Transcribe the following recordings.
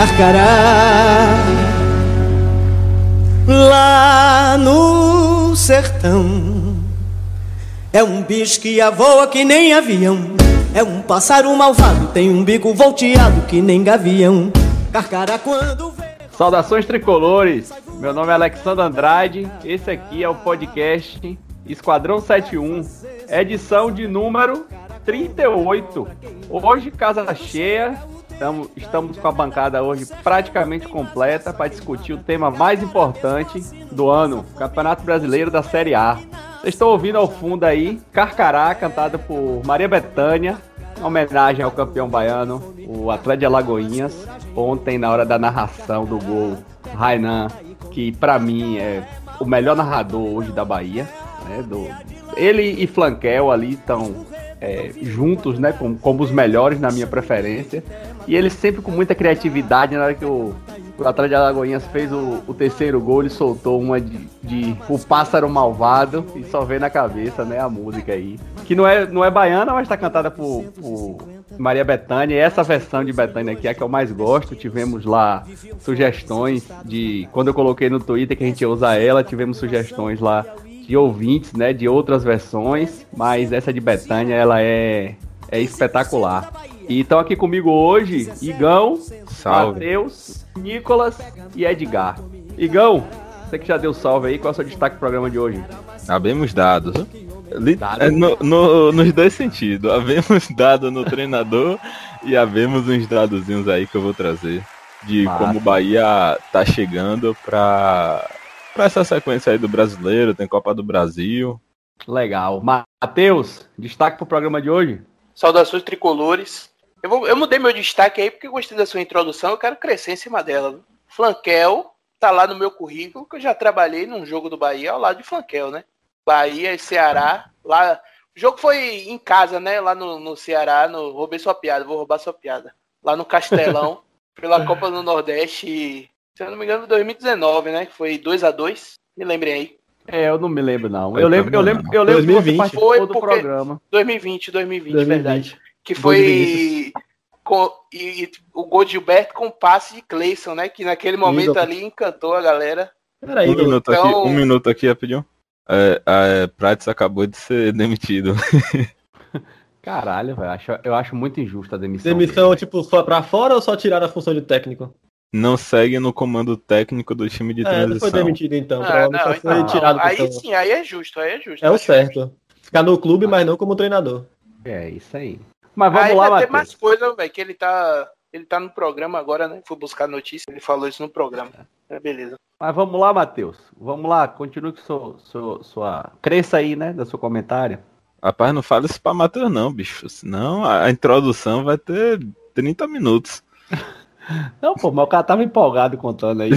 Carcará. Lá no sertão é um bicho que voa que nem avião. É um pássaro malvado, tem um bico volteado que nem gavião. Carcará quando vê. Saudações tricolores! Meu nome é Alexandre Andrade, esse aqui é o podcast Esquadrão 71, edição de número 38. Hoje, casa cheia, estamos, estamos com a bancada hoje praticamente completa para discutir o tema mais importante do ano, Campeonato Brasileiro da Série A. Vocês estão ouvindo ao fundo aí, Carcará, cantada por Maria Bethânia, em homenagem ao campeão baiano, o Atlético de Alagoinhas, ontem na hora da narração do gol, Rainan, que para mim é o melhor narrador hoje da Bahia, né, do, ele e Flanquel ali estão é, juntos, né, como, como, os melhores na minha preferência. E ele sempre com muita criatividade, na hora que o, o Atlético de Alagoinhas fez o, o, terceiro gol, ele soltou uma de, de, O Pássaro Malvado e só vem na cabeça, né, a música aí. Que não é, não é baiana, mas está cantada por, por Maria Bethânia. E essa versão de Bethânia aqui é a que eu mais gosto. Tivemos lá sugestões de... Quando eu coloquei no Twitter que a gente ia usar ela, tivemos sugestões lá de ouvintes, né, de outras versões, mas essa de Betânia, ela é, é espetacular. E estão aqui comigo hoje, Igão, Matheus, Nicolas e Edgar. Igão, você que já deu salve aí, qual é o seu destaque do programa de hoje? Habemos dados. Dado? É, no, no, nos dois sentidos. Havemos dado no treinador e havemos uns dadozinhos aí que eu vou trazer. De Massa. como o Bahia tá chegando para para essa sequência aí do brasileiro, tem Copa do Brasil. Legal. Matheus, destaque pro programa de hoje? Saudações tricolores. Eu, vou, eu mudei meu destaque aí porque eu gostei da sua introdução, eu quero crescer em cima dela. Flanquel tá lá no meu currículo, que eu já trabalhei num jogo do Bahia ao lado de Flanquel, né? Bahia e Ceará. Lá, o jogo foi em casa, né? Lá no, no Ceará, no, roubei sua piada, vou roubar sua piada. Lá no Castelão, pela Copa do Nordeste se eu não me engano, 2019, né? Que foi 2 a 2 Me lembrem aí. É, eu não me lembro, não. Eu lembro, eu lembro, eu lembro 2020. que foi do programa. 2020, 2020, 2020, verdade. Que foi com, e, e, o gol de Gilberto com passe de Cleison, né? Que naquele momento ali encantou a galera. Peraí, um, minuto então... aqui, um minuto aqui, rapidinho. É, é, Prates acabou de ser demitido. Caralho, velho. Acho, eu acho muito injusta a demissão. Demissão, dele. tipo, só pra fora ou só tirar a função de técnico? não segue no comando técnico do time de transição. É, não foi demitido então, ah, não, só foi então, tirado. Aí sim, aí é justo, aí é justo. É o certo. Ficar no clube, mas não como treinador. É, isso aí. Mas vamos aí lá, Matheus. Tem mais coisa, velho, que ele tá, ele tá no programa agora, né? Fui buscar notícia, ele falou isso no programa. É, beleza. Mas vamos lá, Matheus. Vamos lá, continue com sua, sua, sua... Cresça aí, né, da seu comentário. Rapaz, não fala isso pra Matheus não, bicho. Senão a introdução vai ter 30 minutos. Não, pô, mas o cara tava empolgado contando aí.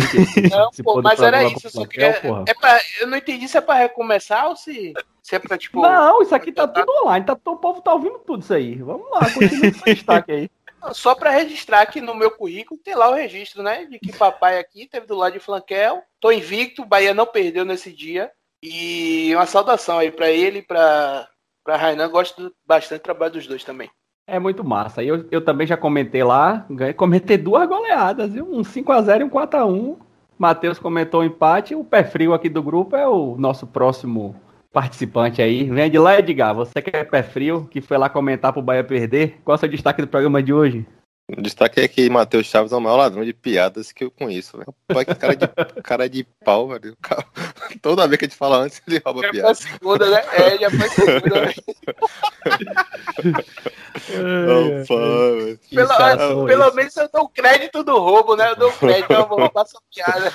não, pô, mas era isso. Só queria, é pra, eu não entendi se é pra recomeçar ou se, se é pra, tipo. Não, isso aqui tá tudo online. Tá, o povo tá ouvindo tudo isso aí. Vamos lá, continua esse destaque aí. Só para registrar aqui no meu currículo, tem lá o registro, né? De que papai aqui teve do lado de Flanquel. Tô invicto, Bahia não perdeu nesse dia. E uma saudação aí para ele e pra, pra Rainan. Gosto bastante do trabalho dos dois também. É muito massa. Eu, eu também já comentei lá, comentei duas goleadas, viu? um 5x0 e um 4x1. Matheus comentou o empate. O pé frio aqui do grupo é o nosso próximo participante aí. Vem de lá, Edgar. Você que é pé frio, que foi lá comentar pro Bahia perder. Qual é o seu destaque do programa de hoje? O destaque é que Matheus Chaves é o maior ladrão de piadas que eu conheço, velho. Que cara de, cara de pau, velho. Toda vez que a gente fala antes, ele rouba já piada. Já segunda, né? É, já foi segunda, né? Não, pô, pelo, pelo menos eu dou crédito do roubo, né? Eu dou crédito, eu vou roubar sua piada.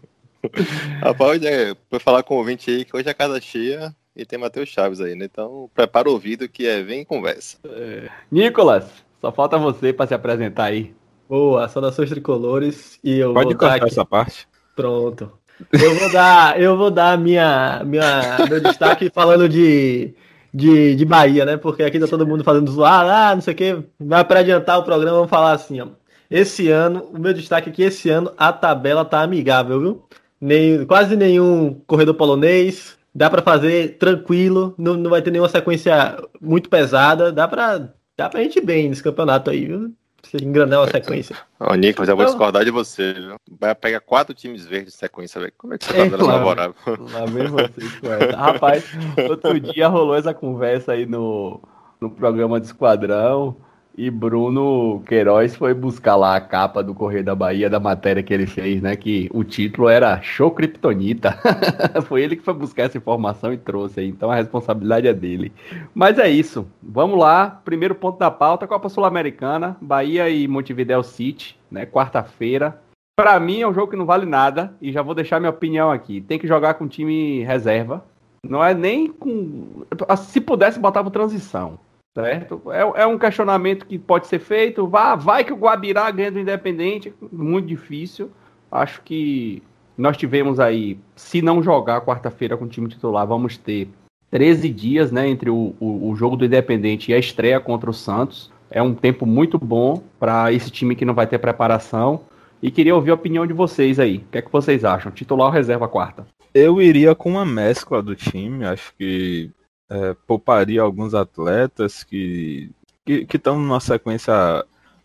Rapaz, é, foi falar com o ouvinte aí que hoje é casa cheia e tem Matheus Chaves aí, né? Então, prepara o ouvido que é vem conversa. É. Nicolas, só falta você para se apresentar aí. Boa, saudações tricolores e eu Pode cortar essa parte. Pronto. Eu vou dar, eu vou dar minha, minha, meu destaque falando de, de, de Bahia, né? Porque aqui tá todo mundo fazendo zoar, ah, não sei o que. Vai para adiantar o programa, vamos falar assim, ó. Esse ano, o meu destaque aqui, esse ano, a tabela tá amigável, viu? Nem, quase nenhum corredor polonês. Dá para fazer tranquilo, não, não vai ter nenhuma sequência muito pesada. Dá para Dá pra gente bem nesse campeonato aí, viu? Você engranar uma sequência. Ô, Nicolas, eu vou discordar de você, viu? Vai pegar quatro times verdes de sequência, velho. Como é que você tá É, dando claro. favorável? Lá vem vocês com essa. Rapaz, outro dia rolou essa conversa aí no, no programa do Esquadrão e Bruno Queiroz foi buscar lá a capa do Correio da Bahia da matéria que ele fez, né? Que o título era Show Kryptonita. foi ele que foi buscar essa informação e trouxe aí, então a responsabilidade é dele. Mas é isso. Vamos lá. Primeiro ponto da pauta: Copa Sul-Americana, Bahia e Montevideo City, né? Quarta-feira. Pra mim é um jogo que não vale nada e já vou deixar minha opinião aqui. Tem que jogar com time reserva. Não é nem com. Se pudesse, botava transição. Certo? É, é um questionamento que pode ser feito. Vá, vai que o Guabirá ganha do Independente. Muito difícil. Acho que nós tivemos aí, se não jogar quarta-feira com o time titular, vamos ter 13 dias né, entre o, o, o jogo do Independente e a estreia contra o Santos. É um tempo muito bom para esse time que não vai ter preparação. E queria ouvir a opinião de vocês aí. O que é que vocês acham? Titular ou reserva quarta? Eu iria com uma mescla do time. Acho que é, pouparia alguns atletas que que estão numa sequência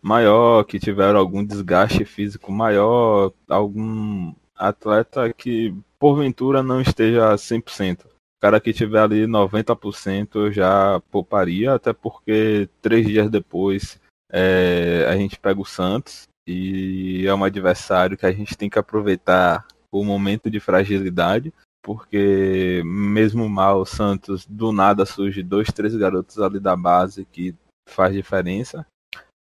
maior, que tiveram algum desgaste físico maior, algum atleta que porventura não esteja 100%. O cara que tiver ali 90% eu já pouparia, até porque três dias depois é, a gente pega o Santos e é um adversário que a gente tem que aproveitar o momento de fragilidade porque mesmo mal o Santos do nada surge dois, três garotos ali da base que faz diferença.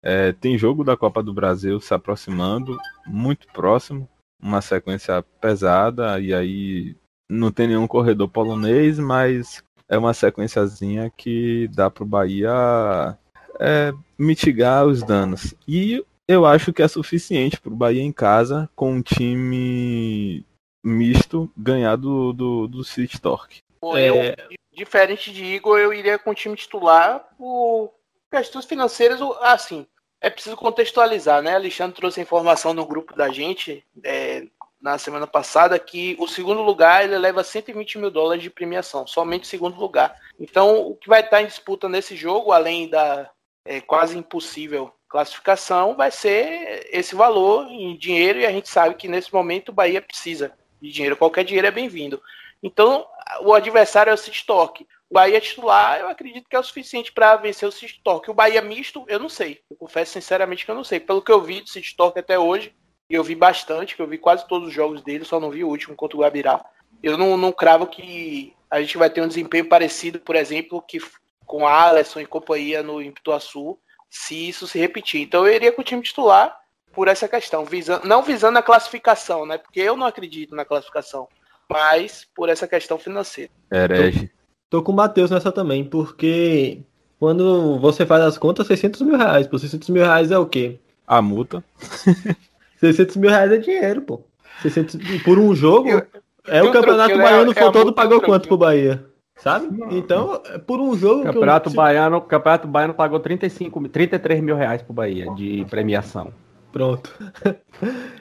É, tem jogo da Copa do Brasil se aproximando, muito próximo, uma sequência pesada e aí não tem nenhum corredor polonês, mas é uma sequenciazinha que dá para o Bahia é, mitigar os danos. E eu acho que é suficiente para o Bahia em casa com um time misto ganhar do, do, do City Torque. É. eu, diferente de Igor, eu iria com o time titular por questões financeiras. Assim, é preciso contextualizar, né? Alexandre trouxe a informação no grupo da gente é, na semana passada que o segundo lugar ele leva 120 mil dólares de premiação, somente o segundo lugar. Então, o que vai estar em disputa nesse jogo, além da é, quase impossível classificação, vai ser esse valor em dinheiro e a gente sabe que nesse momento o Bahia precisa de dinheiro. Qualquer dinheiro é bem-vindo. Então, o adversário é o City Torque. O Bahia titular, eu acredito que é o suficiente para vencer o City Torque. O Bahia misto, eu não sei. Eu confesso sinceramente que eu não sei. Pelo que eu vi do City Torque até hoje, eu vi bastante, que eu vi quase todos os jogos dele, só não vi o último contra o Guabirá. Eu não, não cravo que a gente vai ter um desempenho parecido, por exemplo, que com a Alisson e companhia no Impituaçu, se isso se repetir. Então eu iria com o time titular por essa questão, visando, não visando a classificação, né? Porque eu não acredito na classificação, mas por essa questão financeira. Herege. Tô com o Matheus nessa também, porque quando você faz as contas, 600 mil reais. Por 600 mil reais é o quê? A multa. 600 mil reais é dinheiro, pô. 600 mil- por um jogo, Eu- é o eu campeonato tranquilo, baiano é- é foi todo pagou tranquilo. quanto pro Bahia? Sabe? Então, é por um jogo que eu- Campeonato se- Baiano, Campeonato Baiano pagou 35, mil- 33 mil reais pro Bahia de premiação. Pronto.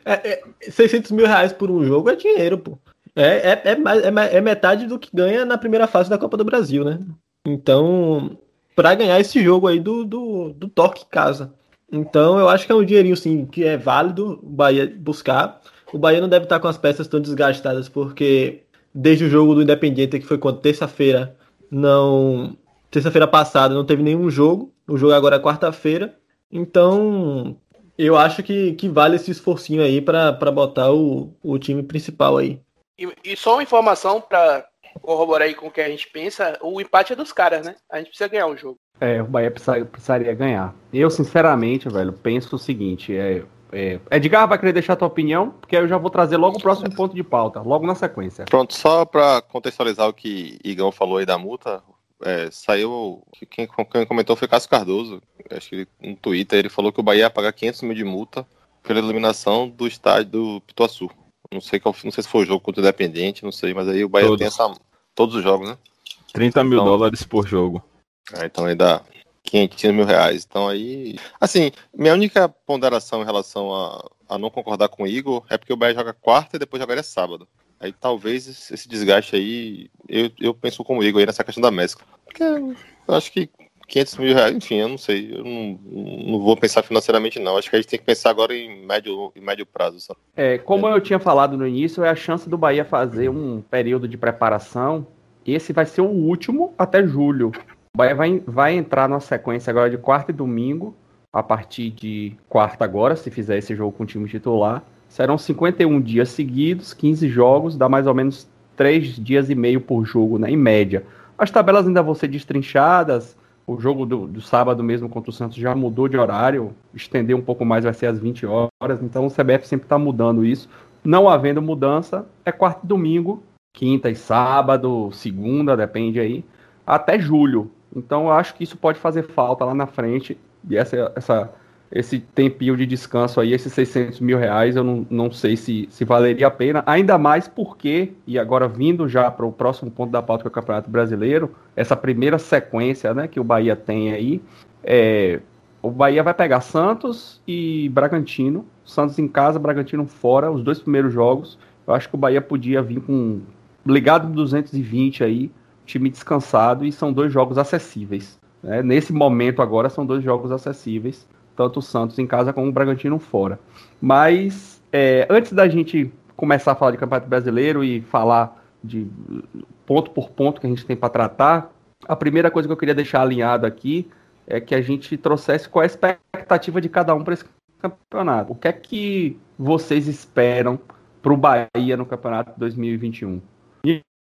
É, é, 600 mil reais por um jogo é dinheiro, pô. É, é, é, é, é metade do que ganha na primeira fase da Copa do Brasil, né? Então, pra ganhar esse jogo aí do, do, do Torque em casa. Então, eu acho que é um dinheirinho, sim, que é válido o Bahia buscar. O Bahia não deve estar com as peças tão desgastadas, porque desde o jogo do Independiente, que foi quando terça-feira, não. Terça-feira passada não teve nenhum jogo. O jogo agora é quarta-feira. Então, eu acho que, que vale esse esforcinho aí pra pra botar o, o time principal aí. E, e só uma informação para corroborar aí com o que a gente pensa, o empate é dos caras, né? A gente precisa ganhar o jogo. É, o Bahia precisa- precisaria ganhar. Eu, sinceramente, velho, penso o seguinte: é, é, Edgar vai querer deixar a tua opinião, porque aí eu já vou trazer logo o próximo ponto de pauta, logo na sequência. Pronto, só para contextualizar o que Igão falou aí da multa, é, saiu. Quem, quem comentou foi Cássio Cardoso. Acho que ele, no Twitter ele falou que o Bahia ia pagar 500 mil de multa pela eliminação do estádio do Pituaçu. Não sei, qual, não sei se foi o jogo contra o Independente, não sei, mas aí o Bahia Todos. tem essa. Todos os jogos, né? 30 mil Então- dólares por jogo. Ah, então aí dá 500 mil reais. Então aí. Assim, minha única ponderação em relação a, a não concordar com o Igor é porque o Bahia joga quarta e depois jogaria sábado. Aí talvez esse desgaste aí. Eu, eu penso como o Igor aí nessa questão da mescla. Porque eu acho que 500 mil reais, enfim, eu não sei. Eu não, não vou pensar financeiramente, não. Acho que a gente tem que pensar agora em médio, em médio prazo. Sabe? É, como eu tinha falado no início, é a chance do Bahia fazer um período de preparação. Esse vai ser o último até julho. O Bahia vai, vai entrar numa sequência agora de quarta e domingo, a partir de quarta agora, se fizer esse jogo com o time titular. Serão 51 dias seguidos, 15 jogos, dá mais ou menos 3 dias e meio por jogo, né, em média. As tabelas ainda vão ser destrinchadas, o jogo do, do, sábado mesmo contra o Santos já mudou de horário, estender um pouco mais vai ser às 20 horas, então o CBF sempre está mudando isso. Não havendo mudança, é quarto e domingo, quinta e sábado, segunda, depende aí, até julho. Então eu acho que isso pode fazer falta lá na frente, e essa, essa esse tempinho de descanso aí, esses 600 mil reais, eu não, não sei se, se valeria a pena, ainda mais porque, e agora vindo já para o próximo ponto da pauta que é o Campeonato Brasileiro, essa primeira sequência né, que o Bahia tem aí, é, o Bahia vai pegar Santos e Bragantino, Santos em casa, Bragantino fora, os dois primeiros jogos, eu acho que o Bahia podia vir com ligado 220 aí, time descansado, e são dois jogos acessíveis. Né? Nesse momento agora são dois jogos acessíveis tanto o Santos em casa como o Bragantino fora. Mas é, antes da gente começar a falar de Campeonato Brasileiro e falar de ponto por ponto que a gente tem para tratar, a primeira coisa que eu queria deixar alinhado aqui é que a gente trouxesse qual é a expectativa de cada um para esse campeonato. O que é que vocês esperam para o Bahia no campeonato 2021?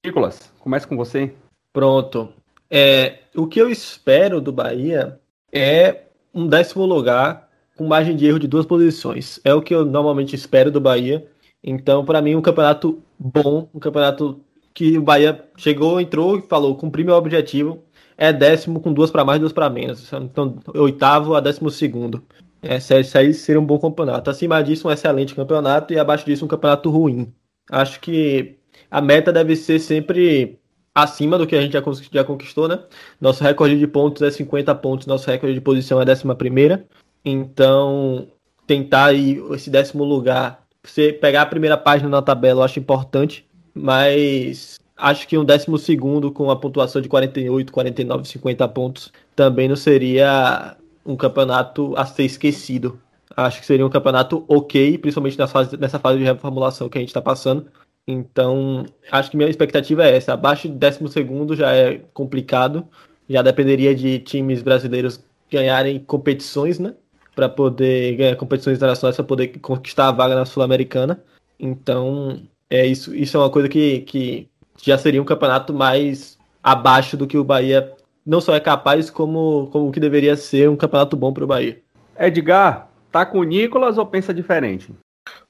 Nicolas, comece com você. Pronto. É, o que eu espero do Bahia é um décimo lugar com margem de erro de duas posições. É o que eu normalmente espero do Bahia. Então, para mim, um campeonato bom, um campeonato que o Bahia chegou, entrou e falou, cumpri meu objetivo. É décimo com duas para mais, duas para menos. Então, oitavo a décimo segundo. Esse, esse aí seria um bom campeonato. Acima disso, um excelente campeonato e abaixo disso, um campeonato ruim. Acho que a meta deve ser sempre acima do que a gente já conquistou, né? Nosso recorde de pontos é 50 pontos, nosso recorde de posição é 11. Então, tentar aí esse décimo lugar, você pegar a primeira página na tabela, eu acho importante, mas acho que um décimo segundo com a pontuação de 48, 49, 50 pontos também não seria um campeonato a ser esquecido. Acho que seria um campeonato ok, principalmente nessa fase, nessa fase de reformulação que a gente está passando. Então, acho que minha expectativa é essa. Abaixo de 12 já é complicado. Já dependeria de times brasileiros ganharem competições, né? Para poder ganhar competições internacionais, para poder conquistar a vaga na Sul-Americana. Então, é isso, isso é uma coisa que, que já seria um campeonato mais abaixo do que o Bahia não só é capaz, como, como que deveria ser um campeonato bom para o Bahia. Edgar, tá com o Nicolas ou pensa diferente?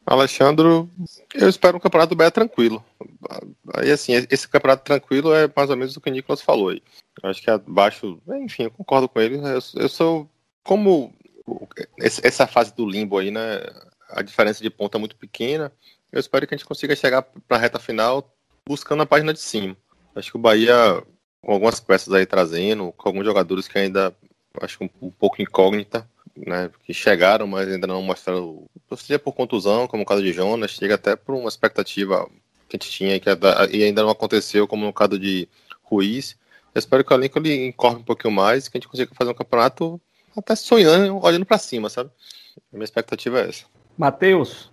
Alexandre, eu espero um campeonato bem tranquilo. Aí, assim, esse campeonato tranquilo é mais ou menos o que o Nicolas falou aí. Eu acho que abaixo, enfim, eu concordo com ele. Eu, eu sou, como essa fase do limbo aí, né? A diferença de ponta é muito pequena. Eu espero que a gente consiga chegar para a reta final buscando a página de cima. Acho que o Bahia, com algumas peças aí trazendo, com alguns jogadores que ainda acho um, um pouco incógnita, né, que chegaram, mas ainda não mostraram, seja por contusão, como o caso de Jonas, chega até por uma expectativa que a gente tinha que e ainda não aconteceu, como no caso de Ruiz. Eu espero que o elenco ele incorre um pouquinho mais, que a gente consiga fazer um campeonato até sonhando, olhando para cima, sabe? A minha expectativa é essa. Matheus?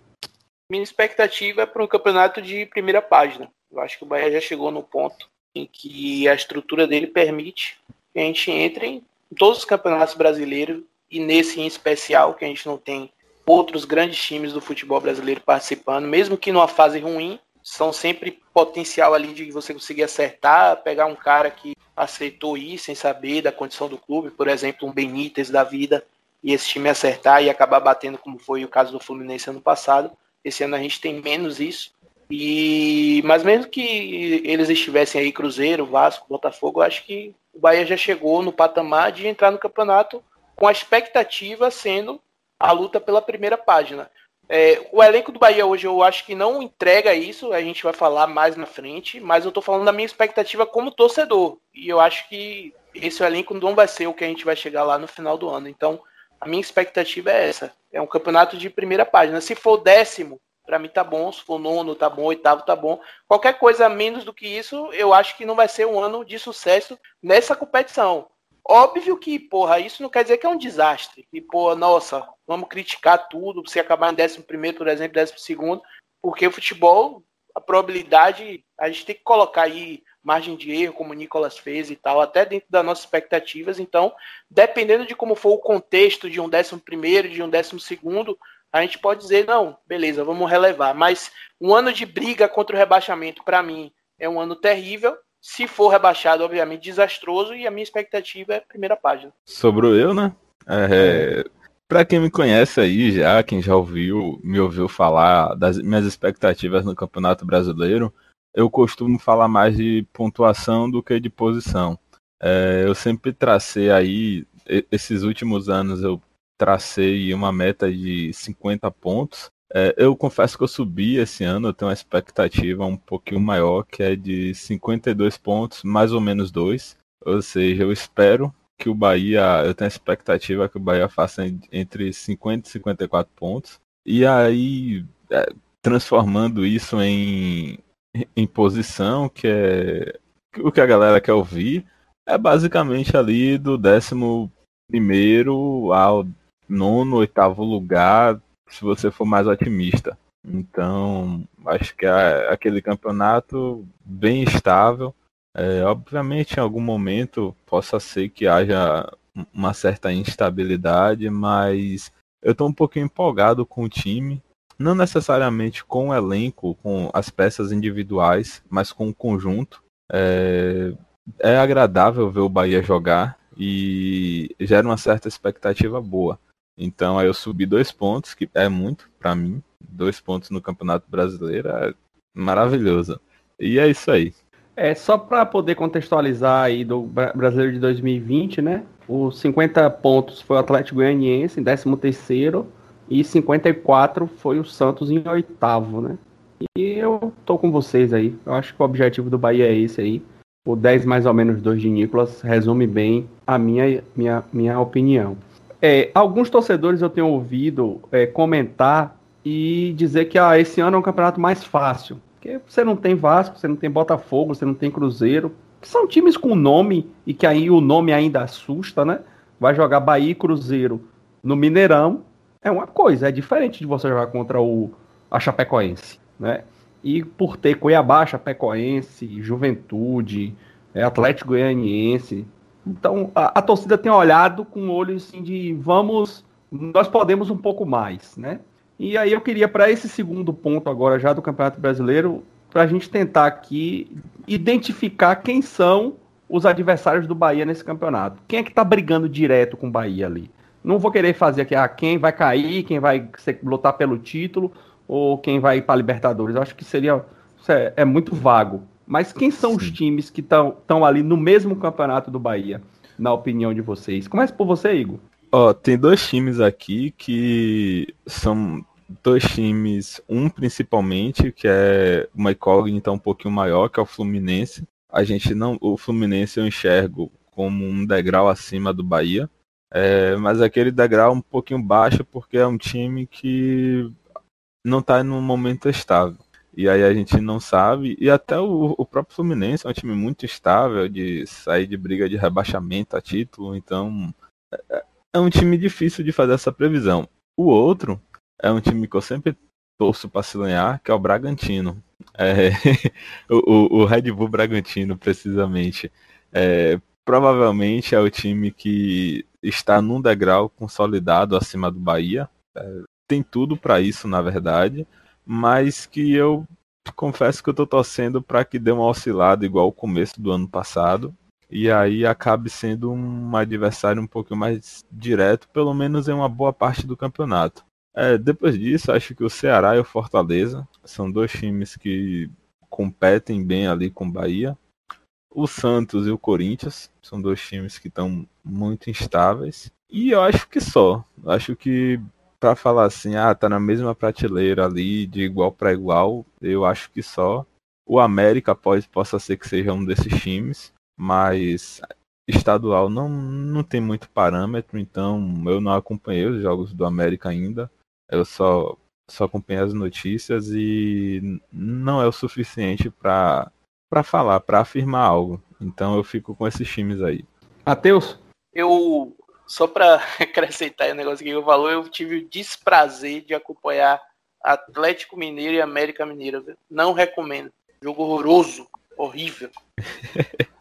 Minha expectativa é para um campeonato de primeira página. Eu acho que o Bahia já chegou no ponto em que a estrutura dele permite que a gente entre em todos os campeonatos brasileiros e nesse em especial, que a gente não tem outros grandes times do futebol brasileiro participando, mesmo que numa fase ruim, são sempre potencial ali de você conseguir acertar, pegar um cara que aceitou ir sem saber da condição do clube, por exemplo, um Benítez da vida, e esse time acertar e acabar batendo, como foi o caso do Fluminense ano passado. Esse ano a gente tem menos isso. E mas mesmo que eles estivessem aí Cruzeiro, Vasco, Botafogo, eu acho que o Bahia já chegou no patamar de entrar no campeonato com a expectativa sendo a luta pela primeira página. É, o elenco do Bahia hoje eu acho que não entrega isso, a gente vai falar mais na frente, mas eu tô falando da minha expectativa como torcedor. E eu acho que esse elenco não vai ser o que a gente vai chegar lá no final do ano. Então, a minha expectativa é essa. É um campeonato de primeira página. Se for décimo, para mim tá bom. Se for nono, tá bom. Oitavo, tá bom. Qualquer coisa menos do que isso, eu acho que não vai ser um ano de sucesso nessa competição. Óbvio que, porra, isso não quer dizer que é um desastre. E, porra, nossa, vamos criticar tudo se acabar em 11, por exemplo, 12, porque o futebol, a probabilidade, a gente tem que colocar aí margem de erro, como o Nicolas fez e tal, até dentro das nossas expectativas. Então, dependendo de como for o contexto de um 11, de um 12, a gente pode dizer, não, beleza, vamos relevar. Mas um ano de briga contra o rebaixamento, para mim, é um ano terrível. Se for rebaixado, obviamente, desastroso. E a minha expectativa é a primeira página. Sobrou eu, né? É, para quem me conhece aí já, quem já ouviu, me ouviu falar das minhas expectativas no Campeonato Brasileiro, eu costumo falar mais de pontuação do que de posição. É, eu sempre tracei aí, esses últimos anos eu tracei uma meta de 50 pontos. É, eu confesso que eu subi esse ano, eu tenho uma expectativa um pouquinho maior, que é de 52 pontos, mais ou menos 2. Ou seja, eu espero que o Bahia, eu tenho a expectativa que o Bahia faça entre 50 e 54 pontos. E aí, é, transformando isso em em posição, que é o que a galera quer ouvir, é basicamente ali do décimo primeiro ao nono, oitavo lugar, se você for mais otimista. Então, acho que aquele campeonato bem estável. É, obviamente, em algum momento possa ser que haja uma certa instabilidade, mas eu estou um pouquinho empolgado com o time não necessariamente com o elenco, com as peças individuais, mas com o conjunto. É, é agradável ver o Bahia jogar e gera uma certa expectativa boa. Então aí eu subi dois pontos, que é muito para mim. Dois pontos no Campeonato Brasileiro é maravilhoso. E é isso aí. É só para poder contextualizar aí do Brasileiro de 2020, né? Os 50 pontos foi o Atlético Goianiense em 13 terceiro e 54 foi o Santos em oitavo, né? E eu tô com vocês aí. Eu acho que o objetivo do Bahia é esse aí. O 10 mais ou menos 2 de Nicolas resume bem a minha, minha, minha opinião. É, alguns torcedores eu tenho ouvido é, comentar e dizer que ah, esse ano é um campeonato mais fácil. Porque você não tem Vasco, você não tem Botafogo, você não tem Cruzeiro, que são times com nome e que aí o nome ainda assusta, né? Vai jogar Bahia e Cruzeiro no Mineirão é uma coisa, é diferente de você jogar contra o a Chapecoense, né? E por ter Cuiabá, Chapecoense, Juventude, é, Atlético Goianiense, então a, a, torcida tem olhado com olhos assim de vamos, nós podemos um pouco mais, né? E aí eu queria para esse segundo ponto agora já do Campeonato Brasileiro, para a gente tentar aqui identificar quem são os adversários do Bahia nesse campeonato. Quem é que está brigando direto com o Bahia ali? Não vou querer fazer aqui ah, quem vai cair, quem vai lutar pelo título ou quem vai para Libertadores. Eu acho que seria é, é, muito vago. Mas quem são Sim. os times que estão ali no mesmo campeonato do Bahia, na opinião de vocês? Comece por você, Igor. Ó, oh, tem dois times aqui que são dois times, um principalmente, que é uma incógnita um pouquinho maior, que é o Fluminense. A gente não, o Fluminense eu enxergo como um degrau acima do Bahia. É, mas aquele degrau um pouquinho baixo porque é um time que não está num momento estável. E aí a gente não sabe. E até o, o, próprio Fluminense é um time muito estável de sair de briga de rebaixamento a título. Então é, é um time difícil de fazer essa previsão. O outro é um time que eu sempre torço para se ganhar, que é o Bragantino. É, o, o, Red Bull Bragantino, precisamente. É, provavelmente é o time que está num degrau consolidado acima do Bahia. É, tem tudo para isso, na verdade, mas que eu confesso que eu estou torcendo para que dê uma oscilada igual o começo do ano passado e aí acabe sendo um adversário um pouco mais direto, pelo menos em uma boa parte do campeonato. É, depois disso, acho que o Ceará e o Fortaleza são dois times que competem bem ali com o Bahia o Santos e o Corinthians são dois times que estão muito instáveis. E eu acho que só. Acho que para falar assim, ah, tá na mesma prateleira ali, de igual para igual, eu acho que só. O América pode possa ser que seja um desses times, mas estadual não, não tem muito parâmetro, então eu não acompanhei os jogos do América ainda. Eu só só acompanhei as notícias e não é o suficiente para para falar, para afirmar algo. Então eu fico com esses times aí. Matheus? Eu, só para acrescentar o negócio que eu falou, eu tive o desprazer de acompanhar Atlético Mineiro e América Mineira. Não recomendo. Jogo horroroso, horrível.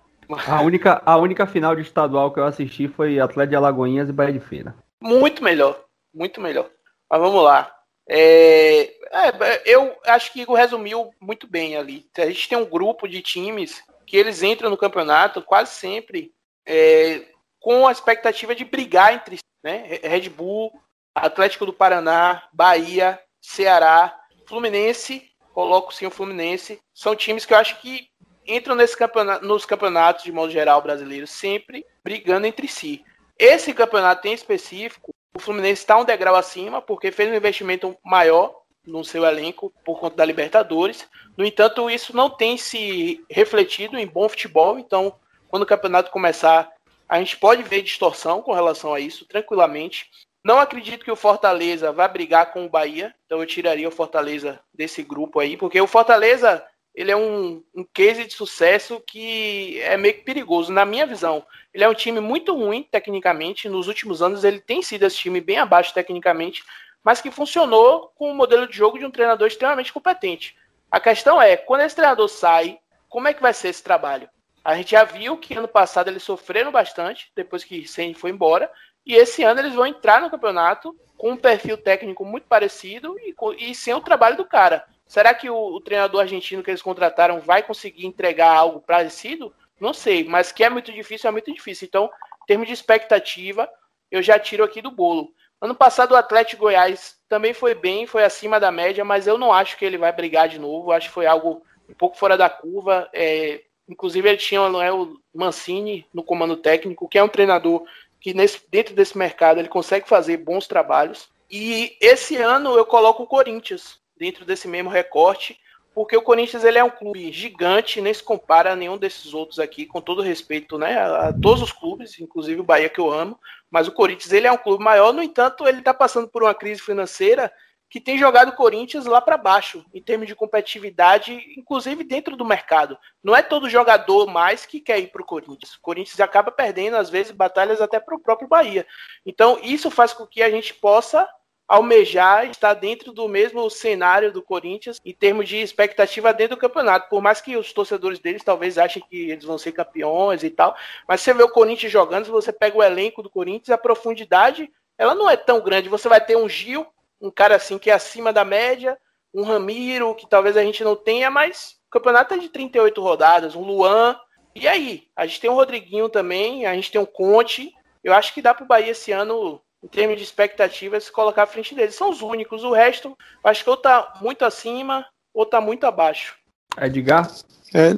A única, a única final de estadual que eu assisti foi Atlético de Alagoinhas e Bahia de Feira. Muito melhor, muito melhor. Mas vamos lá. É, é, eu acho que Igor resumiu muito bem ali. A gente tem um grupo de times que eles entram no campeonato quase sempre é, com a expectativa de brigar entre né? Red Bull, Atlético do Paraná, Bahia, Ceará, Fluminense, coloco sim o Fluminense, são times que eu acho que entram nesse campeonato, nos campeonatos de modo geral brasileiro sempre brigando entre si. Esse campeonato em específico, o Fluminense está um degrau acima porque fez um investimento maior no seu elenco por conta da Libertadores. No entanto, isso não tem se refletido em bom futebol. Então, quando o campeonato começar, a gente pode ver distorção com relação a isso, tranquilamente. Não acredito que o Fortaleza vá brigar com o Bahia, então eu tiraria o Fortaleza desse grupo aí, porque o Fortaleza ele é um, um case de sucesso que é meio que perigoso, na minha visão. Ele é um time muito ruim tecnicamente, nos últimos anos ele tem sido esse time bem abaixo tecnicamente, mas que funcionou com o modelo de jogo de um treinador extremamente competente. A questão é, quando esse treinador sai, como é que vai ser esse trabalho? A gente já viu que ano passado eles sofreram bastante, depois que Sen foi embora, e esse ano eles vão entrar no campeonato com um perfil técnico muito parecido e, e sem o trabalho do cara. Será que o, o, treinador argentino que eles contrataram vai conseguir entregar algo parecido? Não sei, mas que é muito difícil, é muito difícil. Então, em termos de expectativa, eu já tiro aqui do bolo. Ano passado o Atlético Goiás também foi bem, foi acima da média, mas eu não acho que ele vai brigar de novo. Acho que foi algo um pouco fora da curva. É, inclusive ele tinha o Mancini no comando técnico, que é um treinador que nesse, dentro desse mercado ele consegue fazer bons trabalhos. E esse ano eu coloco o Corinthians dentro desse mesmo recorte, porque o Corinthians ele é um clube gigante, nem se compara a nenhum desses outros aqui, com todo respeito né, a todos os clubes, inclusive o Bahia que eu amo, mas o Corinthians ele é um clube maior, no entanto, ele está passando por uma crise financeira que tem jogado o Corinthians lá para baixo, em termos de competitividade, inclusive dentro do mercado. Não é todo jogador mais que quer ir para o Corinthians. O Corinthians acaba perdendo, às vezes, batalhas até para o próprio Bahia. Então, isso faz com que a gente possa almejar estar dentro do mesmo cenário do Corinthians em termos de expectativa dentro do campeonato. Por mais que os torcedores deles talvez achem que eles vão ser campeões e tal, mas você vê o Corinthians jogando, você pega o elenco do Corinthians, a profundidade ela não é tão grande. Você vai ter um Gil, um cara assim que é acima da média, um Ramiro, que talvez a gente não tenha, mas o campeonato é de 38 rodadas, um Luan. E aí? A gente tem um Rodriguinho também, a gente tem um Conte. Eu acho que dá para o Bahia esse ano em termos de expectativas, se colocar à frente deles. São os únicos. O resto, acho que ou tá muito acima ou tá muito abaixo. Edgar? É,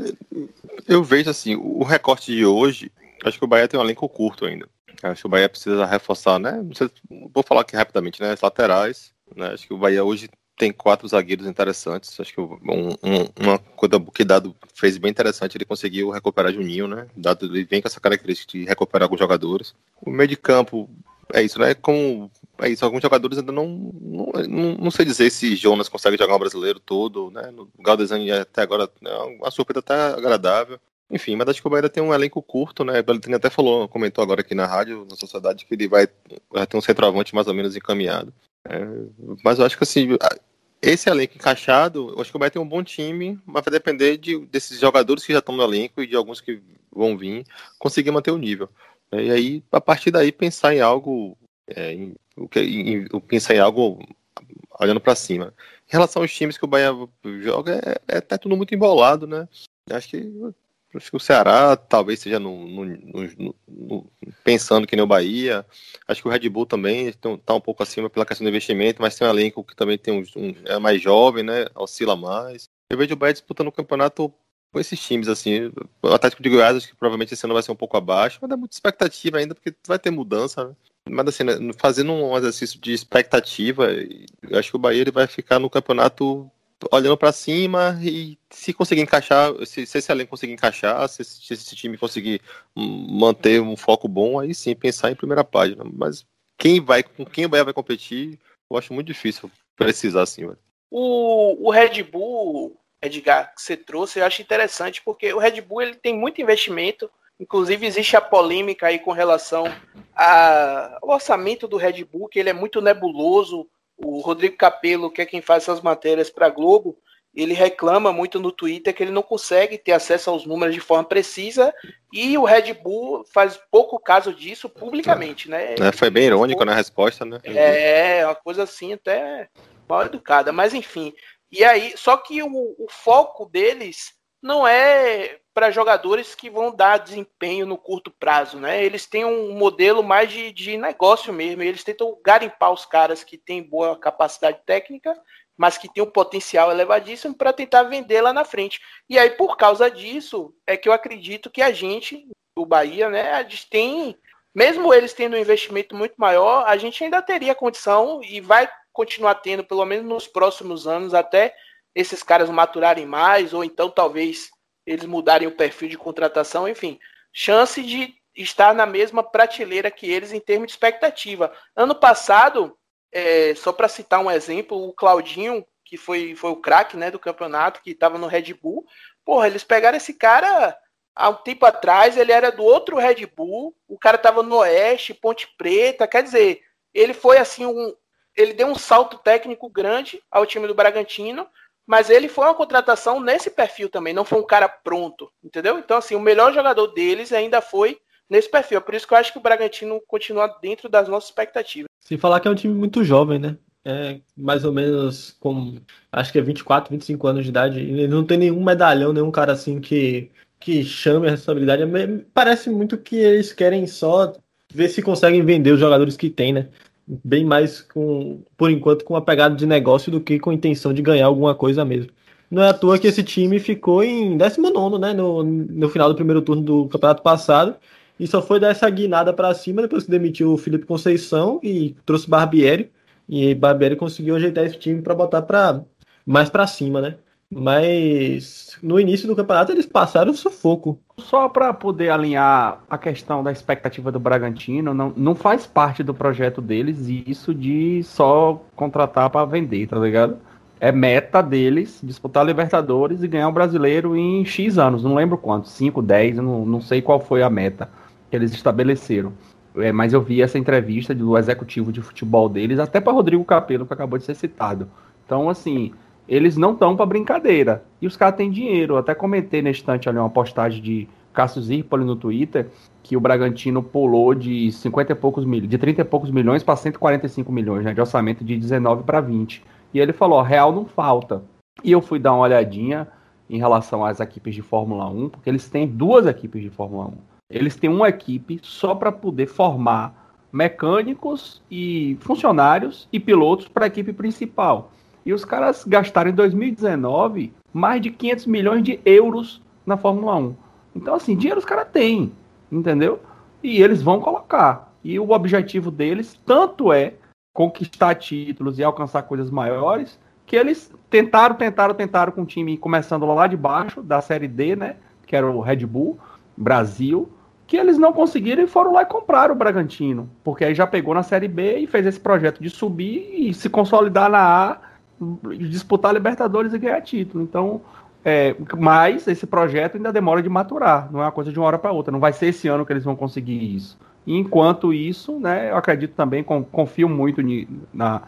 eu vejo assim, o recorte de hoje, acho que o Bahia tem um elenco curto ainda. Acho que o Bahia precisa reforçar, né? Vou falar aqui rapidamente, né? As laterais. Né? Acho que o Bahia hoje tem quatro zagueiros interessantes. Acho que um, um, uma coisa que Dado fez bem interessante, ele conseguiu recuperar Juninho, né? Dado ele vem com essa característica de recuperar alguns jogadores. O meio de campo, é isso, né? Como é isso, alguns jogadores ainda não, não, não, não sei dizer se Jonas consegue jogar um brasileiro todo, né? O Galdesani até agora é uma surpresa até agradável. Enfim, mas acho que o Bahia tem um elenco curto, né? O Beltrine até falou, comentou agora aqui na rádio, na sociedade, que ele vai, vai ter um centroavante mais ou menos encaminhado. É, mas eu acho que assim, esse elenco encaixado, eu acho que o Bahia tem um bom time, mas vai depender de, desses jogadores que já estão no elenco e de alguns que vão vir conseguir manter o nível. E aí, a partir daí, pensar em algo, é, em, em, em, pensar em algo olhando para cima. Em relação aos times que o Bahia joga, é, é tá tudo muito embolado, né? Acho que, acho que o Ceará talvez seja no, no, no, no, pensando que nem o Bahia. Acho que o Red Bull também está um pouco acima pela questão do investimento, mas tem um elenco que também tem um, um é mais jovem, né? Oscila mais. Eu vejo o Bahia disputando o campeonato com esses times, assim. O Atlético de Goiás, acho que provavelmente esse ano vai ser um pouco abaixo, mas dá muita expectativa ainda, porque vai ter mudança, né? Mas assim, né, fazendo um exercício de expectativa, acho que o Bahia ele vai ficar no campeonato olhando para cima e se conseguir encaixar, se, se esse elenco conseguir encaixar, se, se, esse time conseguir manter um foco bom, aí sim pensar em primeira página. Mas quem vai, com quem o Bahia vai competir, eu acho muito difícil precisar assim. Velho. O, o Red Bull Edgar, que você trouxe, eu acho interessante, porque o Red Bull ele tem muito investimento Inclusive, existe a polêmica aí com relação ao orçamento do Red Bull, que ele é muito nebuloso. O Rodrigo Capello, que é quem faz essas matérias para a Globo, ele reclama muito no Twitter que ele não consegue ter acesso aos números de forma precisa e o Red Bull faz pouco caso disso publicamente, né? É, foi bem irônico na resposta, né? É, uma coisa assim até mal educada, mas enfim. E aí, só que o, o foco deles não é para jogadores que vão dar desempenho no curto prazo, né? Eles têm um modelo mais de, de negócio mesmo, eles tentam garimpar os caras que têm boa capacidade técnica mas que tem um potencial elevadíssimo para tentar vender lá na frente. E aí, por causa disso, é que eu acredito que a gente, o Bahia, né, a gente tem, mesmo eles tendo um investimento muito maior, a gente ainda teria condição e vai continuar tendo, pelo menos nos próximos anos, até esses caras maturarem mais, ou então talvez eles mudarem o perfil de contratação, enfim, chance de estar na mesma prateleira que eles em termos de expectativa. Ano passado, é, só para citar um exemplo, o Claudinho, que foi, foi o craque né, do campeonato, que estava no Red Bull, porra, eles pegaram esse cara há um tempo atrás, ele era do outro Red Bull, o cara estava no Oeste, Ponte Preta, quer dizer, ele foi assim um. Ele deu um salto técnico grande ao time do Bragantino, mas ele foi uma contratação nesse perfil também, não foi um cara pronto, entendeu? Então, assim, o melhor jogador deles ainda foi nesse perfil. É por isso que eu acho que o Bragantino continua dentro das nossas expectativas. Sem falar que é um time muito jovem, né? É mais ou menos com acho que é 24, 25 anos de idade. Ele não tem nenhum medalhão, nenhum cara assim que, que chame a responsabilidade. Parece muito que eles querem só ver se conseguem vender os jogadores que tem, né? Bem mais com, por enquanto, com uma pegada de negócio do que com a intenção de ganhar alguma coisa mesmo. Não é à toa que esse time ficou em 19, né? No, no final do primeiro turno do campeonato passado e só foi dar essa guinada para cima depois que demitiu o Felipe Conceição e trouxe Barbieri. E Barbieri conseguiu ajeitar esse time para botar para mais para cima, né? Mas no início do campeonato eles passaram sufoco. Só para poder alinhar a questão da expectativa do Bragantino, não, não faz parte do projeto deles isso de só contratar para vender, tá ligado? É meta deles disputar a Libertadores e ganhar o brasileiro em X anos, não lembro quanto, 5, 10, não, não sei qual foi a meta que eles estabeleceram. É, mas eu vi essa entrevista do executivo de futebol deles, até para Rodrigo Capello, que acabou de ser citado. Então, assim, eles não estão para brincadeira. E os caras têm dinheiro. Eu até comentei na instante ali uma postagem de Cássio Zirpoli no Twitter, que o Bragantino pulou de 50 e poucos milhões, de 30 e poucos milhões para 145 milhões, né, de orçamento de 19 para 20. E ele falou: real não falta. E eu fui dar uma olhadinha em relação às equipes de Fórmula 1, porque eles têm duas equipes de Fórmula 1. Eles têm uma equipe só para poder formar mecânicos e funcionários e pilotos para a equipe principal. E os caras gastaram em 2019 mais de 500 milhões de euros na Fórmula 1. Então, assim, dinheiro os caras têm, entendeu? E eles vão colocar. E o objetivo deles tanto é conquistar títulos e alcançar coisas maiores, que eles tentaram, tentaram, tentaram com o time começando lá de baixo, da Série D, né? Que era o Red Bull Brasil, que eles não conseguiram e foram lá e compraram o Bragantino, porque aí já pegou na Série B e fez esse projeto de subir e se consolidar na A, disputar Libertadores e ganhar título. Então, é, mas esse projeto ainda demora de maturar, não é uma coisa de uma hora para outra. Não vai ser esse ano que eles vão conseguir isso. E enquanto isso, né, eu acredito também, confio muito na.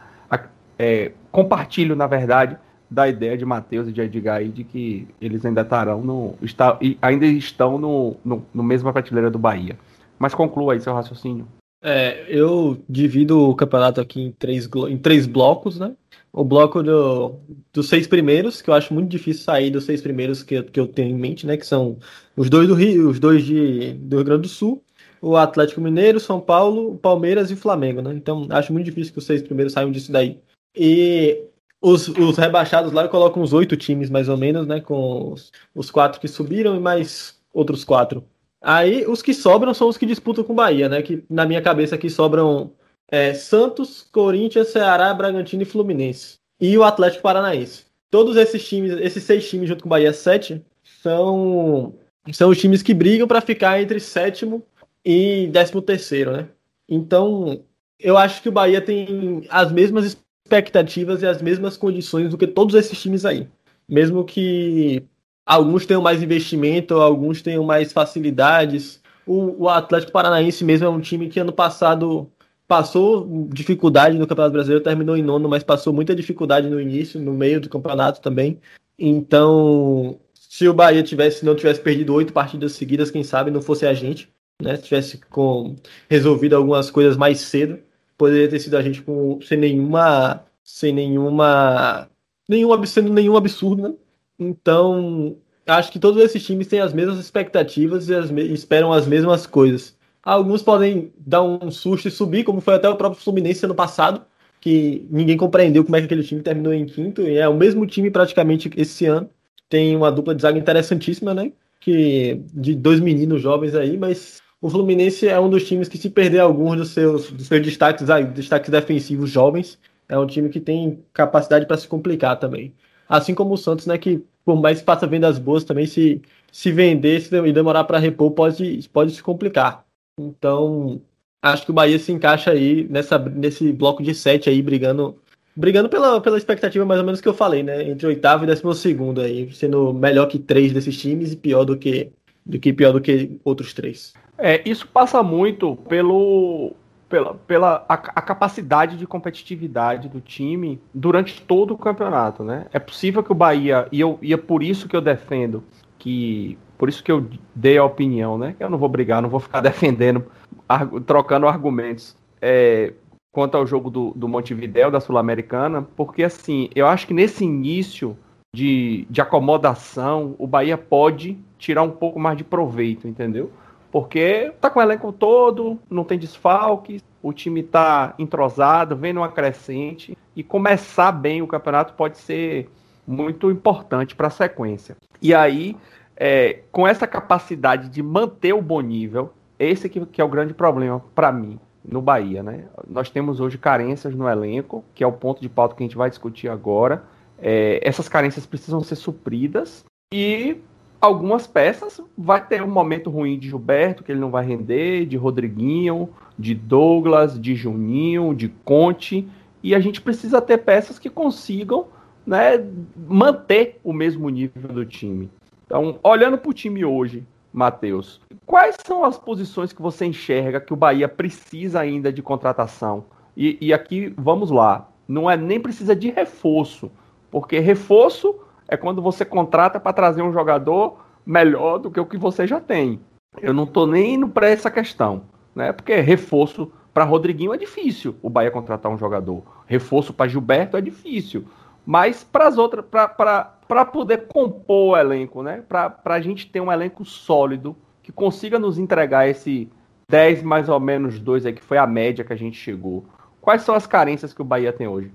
É, compartilho, na verdade, da ideia de Matheus e de Edgar aí de que eles ainda estarão no. Está, ainda estão no, no, no mesma prateleira do Bahia. Mas conclua aí seu raciocínio. É, eu divido o campeonato aqui em três, em três blocos, né? O bloco do, dos seis primeiros, que eu acho muito difícil sair dos seis primeiros que, que eu tenho em mente, né? Que são os dois do Rio, os dois de, do Rio Grande do Sul, o Atlético Mineiro, São Paulo, Palmeiras e o Flamengo, né? Então acho muito difícil que os seis primeiros saiam disso daí. E os, os rebaixados lá eu coloco uns oito times, mais ou menos, né? Com os, os, quatro que subiram e mais outros quatro. Aí os que sobram são os que disputam com o Bahia, né? Que na minha cabeça aqui sobram é, Santos, Corinthians, Ceará, Bragantino e Fluminense. E o Atlético Paranaense. Todos esses times, esses seis times junto com o Bahia sete, são, são os times que brigam para ficar entre sétimo e décimo terceiro, né? Então, eu acho que o Bahia tem as mesmas expectativas e as mesmas condições do que todos esses times aí. Mesmo que alguns tenham mais investimento, alguns tenham mais facilidades. O, o Atlético Paranaense mesmo é um time que ano passado passou dificuldade no Campeonato Brasileiro, terminou em nono, mas passou muita dificuldade no início, no meio do campeonato também. Então, se o Bahia tivesse, não tivesse perdido oito partidas seguidas, quem sabe não fosse a gente, né? Se tivesse com, resolvido algumas coisas mais cedo, poderia ter sido a gente com, sem nenhuma, sem nenhuma, nenhum, sendo nenhum absurdo, né? Então, acho que todos esses times têm as mesmas expectativas e, as, esperam as mesmas coisas. Alguns podem dar um susto e subir, como foi até o próprio Fluminense ano passado, que ninguém compreendeu como é que aquele time terminou em quinto, e é o mesmo time praticamente esse ano. Tem uma dupla de zaga interessantíssima, né? Que, de dois meninos jovens aí, mas o Fluminense é um dos times que, se perder alguns dos seus, dos seus destaques, destaques defensivos jovens, é um time que tem capacidade para se complicar também. Assim como o Santos, né? Que por mais que faça vendas boas, também se, se vender se, e demorar para repor, pode, pode se complicar. Então, acho que o Bahia se encaixa aí nessa, nesse bloco de sete aí, brigando brigando pela, pela expectativa mais ou menos que eu falei, né? Entre oitavo e décimo segundo aí, sendo melhor que três desses times e pior do que, do que pior do que outros três. É, isso passa muito pelo pela, pela a, a, capacidade de competitividade do time durante todo o campeonato, né? É possível que o Bahia e eu e é por isso que eu defendo que por isso que eu dei a opinião, né? Eu não vou brigar, não vou ficar defendendo, arg trocando argumentos é, quanto ao jogo do, do Montevideo da Sul-Americana, porque assim, eu acho que nesse início de, de acomodação, o Bahia pode tirar um pouco mais de proveito, entendeu? Porque tá com o elenco todo, não tem desfalques, o time tá entrosado, vendo uma crescente e começar bem o campeonato pode ser muito importante para a sequência. E aí, é, com essa capacidade de manter o bom nível, esse que, que é o grande problema para mim no Bahia, né? Nós temos hoje carências no elenco, que é o ponto de pauta que a gente vai discutir agora. É, essas carências precisam ser supridas e algumas peças vai ter um momento ruim de Gilberto, que ele não vai render, de Rodriguinho, de Douglas, de Juninho, de Conte, e a gente precisa ter peças que consigam né, manter o mesmo nível do time. Então, olhando para o time hoje, Matheus, quais são as posições que você enxerga que o Bahia precisa ainda de contratação? E, e aqui, vamos lá, não é nem precisa de reforço, porque reforço é quando você contrata para trazer um jogador melhor do que o que você já tem. Eu não estou nem indo para essa questão, né? Porque reforço para Rodriguinho é difícil o Bahia contratar um jogador. Reforço para Gilberto é difícil. Mas para as outras, para poder compor o elenco, né? Para a gente ter um elenco sólido que consiga nos entregar esse 10 mais ou menos 2 aí, que foi a média que a gente chegou. Quais são as carências que o Bahia tem hoje?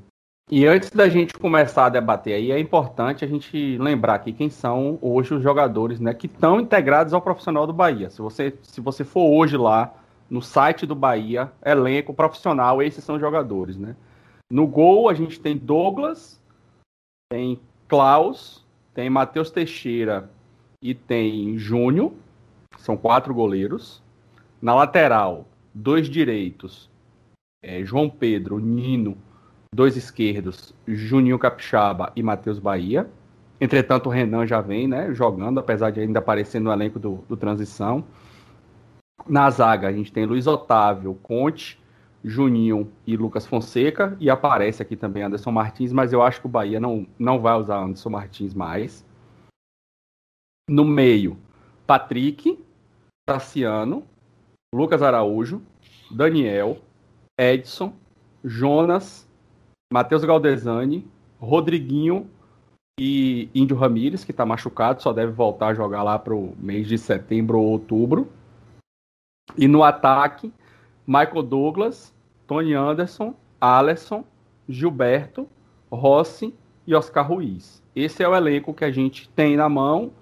E antes da gente começar a debater aí, é importante a gente lembrar aqui quem são hoje os jogadores né, que estão integrados ao profissional do Bahia. Se você, se você for hoje lá no site do Bahia, elenco profissional, esses são os jogadores. Né? No gol, a gente tem Douglas, tem Klaus, tem Matheus Teixeira e tem Júnior, são quatro goleiros. Na lateral, dois direitos, é, João Pedro, Nino dois esquerdos, Juninho Capixaba e Matheus Bahia. Entretanto, o Renan já vem né, jogando, apesar de ainda aparecer no elenco do, do Transição. Na zaga, a gente tem Luiz Otávio, Conte, Juninho e Lucas Fonseca. E aparece aqui também Anderson Martins, mas eu acho que o Bahia não, não vai usar Anderson Martins mais. No meio, Patrick, Tassiano, Lucas Araújo, Daniel, Edson, Jonas, Matheus Galdesani, Rodriguinho e Índio Ramírez, que está machucado, só deve voltar a jogar lá para o mês de setembro ou outubro. E no ataque, Michael Douglas, Tony Anderson, Alisson, Gilberto, Rossi e Oscar Ruiz. Esse é o elenco que a gente tem na mão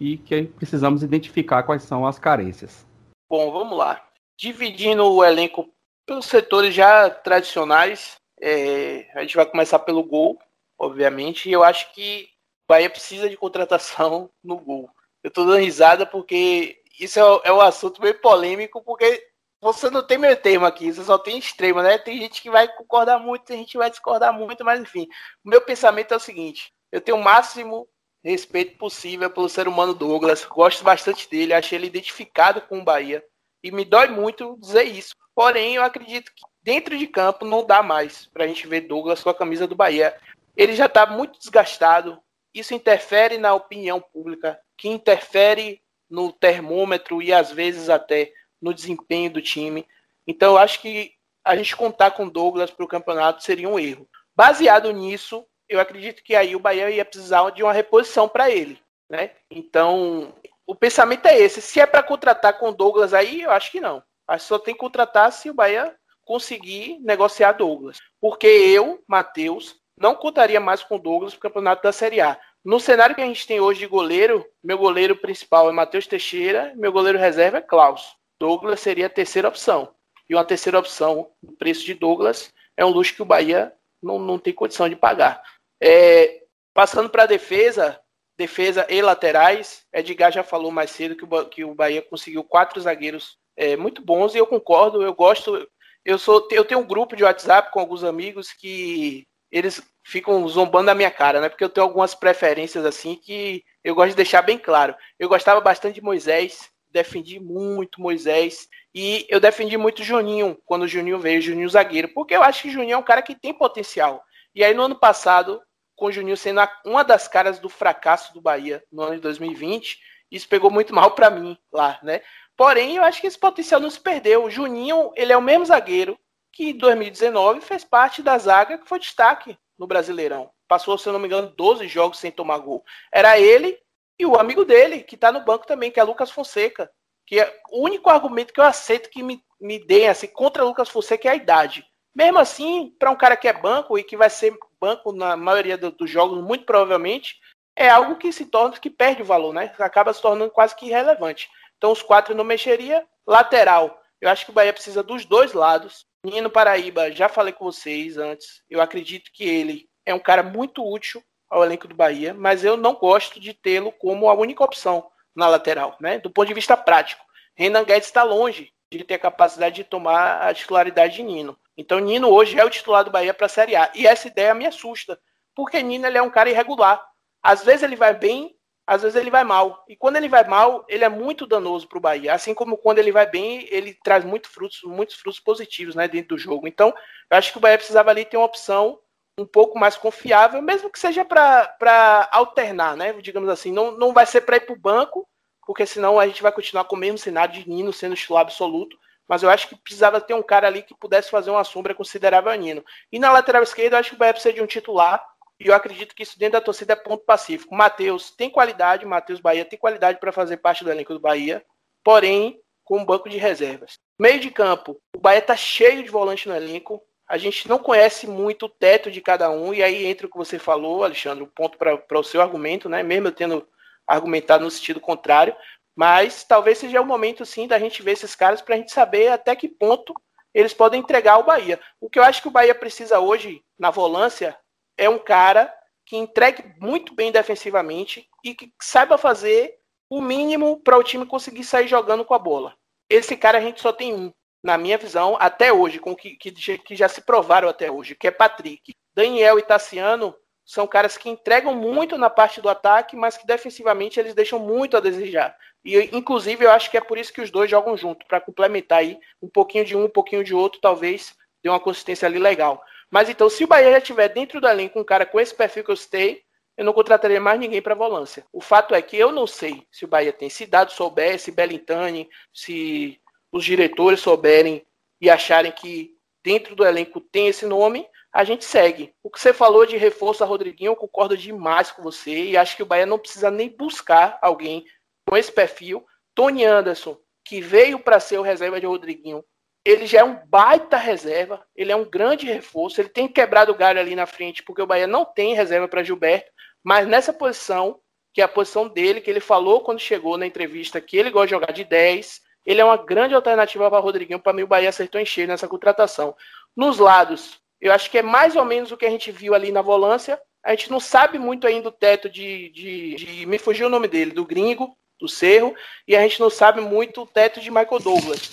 e que precisamos identificar quais são as carências. Bom, vamos lá. Dividindo o elenco pelos setores já tradicionais, é, a gente vai começar pelo gol, obviamente, e eu acho que o Bahia precisa de contratação no gol. Eu tô dando risada porque isso é, é um assunto meio polêmico, porque você não tem meio termo aqui, você só tem extremo, né? Tem gente que vai concordar muito, tem gente que vai discordar muito, mas enfim. O meu pensamento é o seguinte: eu tenho o máximo respeito possível pelo ser humano Douglas. Gosto bastante dele, achei ele identificado com o Bahia. E me dói muito dizer isso. Porém, eu acredito que dentro de campo não dá mais para a gente ver Douglas com a camisa do Bahia. Ele já está muito desgastado. Isso interfere na opinião pública, que interfere no termômetro e às vezes até no desempenho do time. Então, eu acho que a gente contar com Douglas para o campeonato seria um erro. Baseado nisso, eu acredito que aí o Bahia ia precisar de uma reposição para ele. Né? Então, o pensamento é esse. Se é para contratar com Douglas aí, eu acho que não. Acho que só tem que contratar se o Bahia conseguir negociar Douglas. Porque eu, Matheus, não contaria mais com Douglas para o campeonato da Série A. No cenário que a gente tem hoje de goleiro, meu goleiro principal é Matheus Teixeira, meu goleiro reserva é Klaus. Douglas seria a terceira opção. E uma terceira opção, o preço de Douglas, é um luxo que o Bahia não, não tem condição de pagar. É, passando para a defesa, defesa e laterais, Edgar já falou mais cedo que o, que o Bahia conseguiu quatro zagueiros é, muito bons e eu concordo, eu gosto. Eu, sou, eu tenho um grupo de WhatsApp com alguns amigos que eles ficam zombando da minha cara, né? Porque eu tenho algumas preferências assim que eu gosto de deixar bem claro. Eu gostava bastante de Moisés, defendi muito Moisés e eu defendi muito Juninho quando o Juninho veio, Juninho zagueiro, porque eu acho que Juninho é um cara que tem potencial. E aí no ano passado, com o Juninho sendo uma das caras do fracasso do Bahia no ano de 2020, isso pegou muito mal para mim lá, né? Porém, eu acho que esse potencial não se perdeu. O Juninho, ele é o mesmo zagueiro que em 2019 fez parte da zaga que foi destaque no Brasileirão. Passou, se eu não me engano, 12 jogos sem tomar gol. Era ele e o amigo dele, que está no banco também, que é Lucas Fonseca. Que é o único argumento que eu aceito que me, me deem assim, contra Lucas Fonseca é a idade. Mesmo assim, para um cara que é banco e que vai ser banco na maioria do, dos jogos, muito provavelmente, é algo que se torna, que perde o valor, né? Acaba se tornando quase que irrelevante. Então, os quatro não mexeria. Lateral, eu acho que o Bahia precisa dos dois lados. Nino Paraíba, já falei com vocês antes. Eu acredito que ele é um cara muito útil ao elenco do Bahia, mas eu não gosto de tê-lo como a única opção na lateral, né? Do ponto de vista prático. Renan Guedes está longe de ter a capacidade de tomar a titularidade de Nino. Então, Nino hoje é o titular do Bahia para a Série A. E essa ideia me assusta, porque Nino ele é um cara irregular. Às vezes ele vai bem, às vezes ele vai mal. E quando ele vai mal, ele é muito danoso para o Bahia. Assim como quando ele vai bem, ele traz frutos, muitos frutos positivos né, dentro do jogo. Então, eu acho que o Bahia precisava ali ter uma opção um pouco mais confiável, mesmo que seja para alternar, né? Digamos assim, não, não vai ser para ir para o banco, porque senão a gente vai continuar com o mesmo cenário de Nino sendo titular absoluto. Mas eu acho que precisava ter um cara ali que pudesse fazer uma sombra considerável a Nino. E na lateral esquerda, eu acho que o Bahia precisa de um titular e eu acredito que isso dentro da torcida é ponto pacífico. Matheus tem qualidade, Matheus Bahia tem qualidade para fazer parte do elenco do Bahia, porém com um banco de reservas. Meio de campo, o Bahia está cheio de volante no elenco. A gente não conhece muito o teto de cada um, e aí entra o que você falou, Alexandre, o ponto para o seu argumento, né? Mesmo eu tendo argumentado no sentido contrário, mas talvez seja o momento sim da gente ver esses caras para a gente saber até que ponto eles podem entregar ao Bahia. O que eu acho que o Bahia precisa hoje na volância é um cara que entregue muito bem defensivamente e que saiba fazer o mínimo para o time conseguir sair jogando com a bola. Esse cara a gente só tem um, na minha visão, até hoje, com que, que, que já se provaram até hoje, que é Patrick. Daniel e Tassiano são caras que entregam muito na parte do ataque, mas que defensivamente eles deixam muito a desejar. E inclusive eu acho que é por isso que os dois jogam junto, para complementar aí um pouquinho de um, um pouquinho de outro, talvez dê uma consistência ali legal. Mas então, se o Bahia já tiver dentro do elenco um cara com esse perfil que eu citei, eu não contrataria mais ninguém para volância. O fato é que eu não sei se o Bahia tem. Se Dado souber, se Belintani, se os diretores souberem e acharem que dentro do elenco tem esse nome, a gente segue. O que você falou de reforço a Rodriguinho, eu concordo demais com você e acho que o Bahia não precisa nem buscar alguém com esse perfil. Tony Anderson, que veio para ser o reserva de Rodriguinho, ele já é um baita reserva, ele é um grande reforço, ele tem quebrado o galho ali na frente, porque o Bahia não tem reserva para Gilberto, mas nessa posição, que é a posição dele, que ele falou quando chegou na entrevista que ele gosta de jogar de 10, ele é uma grande alternativa para Rodriguinho, para mim o Bahia acertou em cheio nessa contratação. Nos lados, eu acho que é mais ou menos o que a gente viu ali na volância, a gente não sabe muito ainda o teto de, de, de me fugiu o nome dele, do gringo, do Cerro, e a gente não sabe muito o teto de Michael Douglas.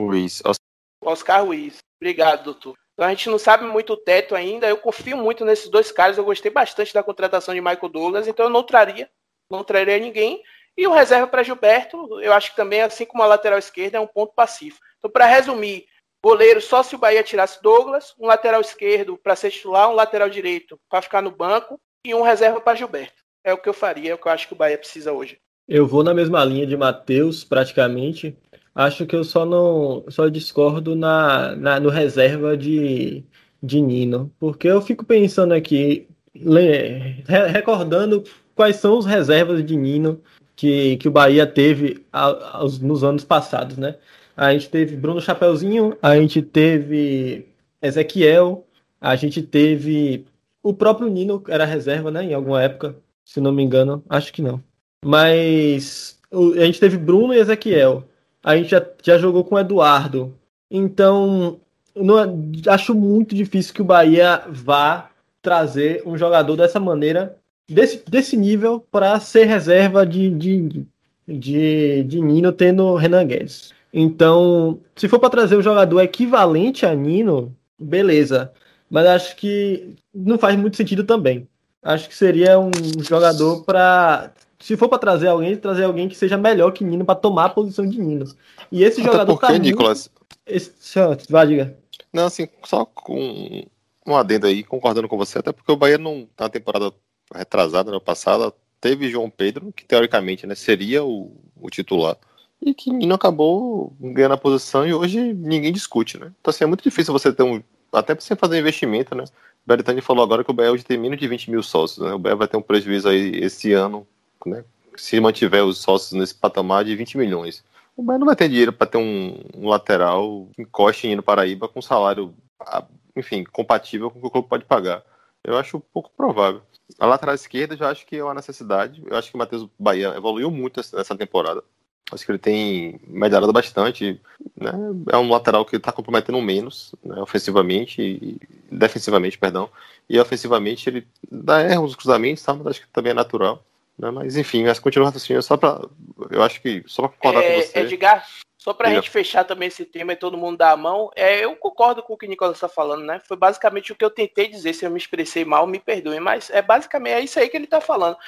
Ruiz. Oscar Ruiz. Obrigado, doutor. Então a gente não sabe muito o teto ainda. Eu confio muito nesses dois caras. Eu gostei bastante da contratação de Michael Douglas, então eu não traria, não traria ninguém. E o reserva para Gilberto, eu acho que também, assim como a lateral esquerda, é um ponto passivo. Então, para resumir, goleiro só se o Bahia tirasse Douglas, um lateral esquerdo para ser titular, um lateral direito para ficar no banco e um reserva para Gilberto. É o que eu faria, é o que eu acho que o Bahia precisa hoje. Eu vou na mesma linha de Matheus, praticamente. Acho que eu só não só discordo na, na no reserva de, de Nino, porque eu fico pensando aqui, recordando quais são os reservas de Nino que, que o Bahia teve a, nos anos passados, né? A gente teve Bruno Chapeuzinho, a gente teve Ezequiel, a gente teve o próprio Nino, era reserva, né? Em alguma época, se não me engano, acho que não. Mas a gente teve Bruno e Ezequiel a gente já, já jogou com o Eduardo. Então, não, acho muito difícil que o Bahia vá trazer um jogador dessa maneira, desse, desse nível, para ser reserva de, de, de, de Nino tendo Renan Guedes. Então, se for para trazer um jogador equivalente a Nino, beleza. Mas acho que não faz muito sentido também. Acho que seria um jogador para se for para trazer alguém, trazer alguém que seja melhor que Nino para tomar a posição de Nino. E esse Até jogador porque, tá Nicolas? Muito... Esse... Vai, diga. Não, assim, só com um adendo aí, concordando com você, até porque o Bahia não, na temporada retrasada, no passado, teve João Pedro, que teoricamente né, seria o, o titular, e que Nino acabou ganhando a posição e hoje ninguém discute, né? Então, assim, é muito difícil você ter um. Até pra você fazer investimento, né? O Beretani falou agora que o Bahia hoje tem menos de 20 mil sócios, né? O Bahia vai ter um prejuízo aí esse ano né, se mantiver os sócios nesse patamar de 20 milhões. O Bahia não vai ter dinheiro para ter um, um, lateral encoste no Paraíba com salário, enfim, compatível com o que o clube pode pagar. Eu acho pouco provável. A lateral esquerda já acho que é uma necessidade. Eu acho que o Matheus Bahia evoluiu muito nessa temporada. Acho que ele tem melhorado bastante. Né? É um lateral que está comprometendo menos, né? ofensivamente e defensivamente, perdão. E ofensivamente ele dá erros nos cruzamentos, tá? mas acho que também é natural. Né? Mas enfim, mas continua assim, só para. Eu acho que só para concordar é, com você. Edgar, só para a gente fechar também esse tema e todo mundo dar a mão, é, eu concordo com o que o Nicolas está falando, né? Foi basicamente o que eu tentei dizer. Se eu me expressei mal, me perdoe, mas é basicamente é isso aí que ele está falando.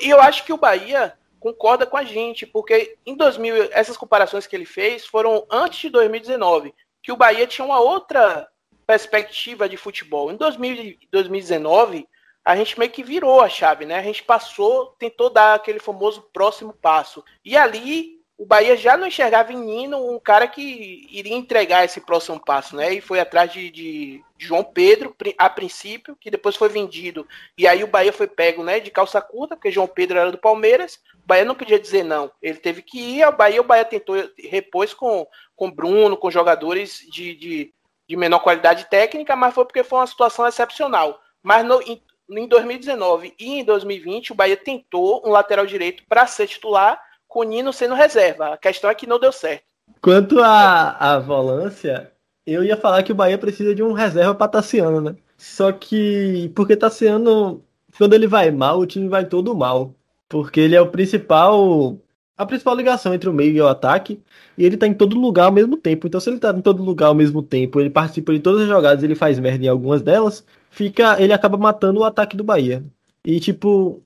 E eu acho que o Bahia concorda com a gente, porque em 2000, essas comparações que ele fez foram antes de 2019, que o Bahia tinha uma outra perspectiva de futebol. Em 2000, 2019 a gente meio que virou a chave, né? A gente passou, tentou dar aquele famoso próximo passo. E ali o Bahia já não enxergava em Nino um cara que iria entregar esse próximo passo, né? E foi atrás de, de, João Pedro, a princípio, que depois foi vendido. E aí o Bahia foi pego, né, de calça curta, porque João Pedro era do Palmeiras. O Bahia não podia dizer não. Ele teve que ir ao Bahia, o Bahia tentou repôs com, com Bruno, com jogadores de, de, de menor qualidade técnica, mas foi porque foi uma situação excepcional. Mas no, em 2019 e em 2020, o Bahia tentou um lateral direito para ser titular, com o Nino sendo reserva. A questão é que não deu certo. Quanto à, volância, eu ia falar que o Bahia precisa de um reserva para Tassiano, né? Só que, porque Tassiano, quando ele vai mal, o time vai todo mal. Porque ele é o principal a principal ligação entre o meio e o ataque, e ele tá em todo lugar ao mesmo tempo. Então, se ele tá em todo lugar ao mesmo tempo, ele participa de todas as jogadas, ele faz merda em algumas delas, fica, ele acaba matando o ataque do Bahia. E tipo,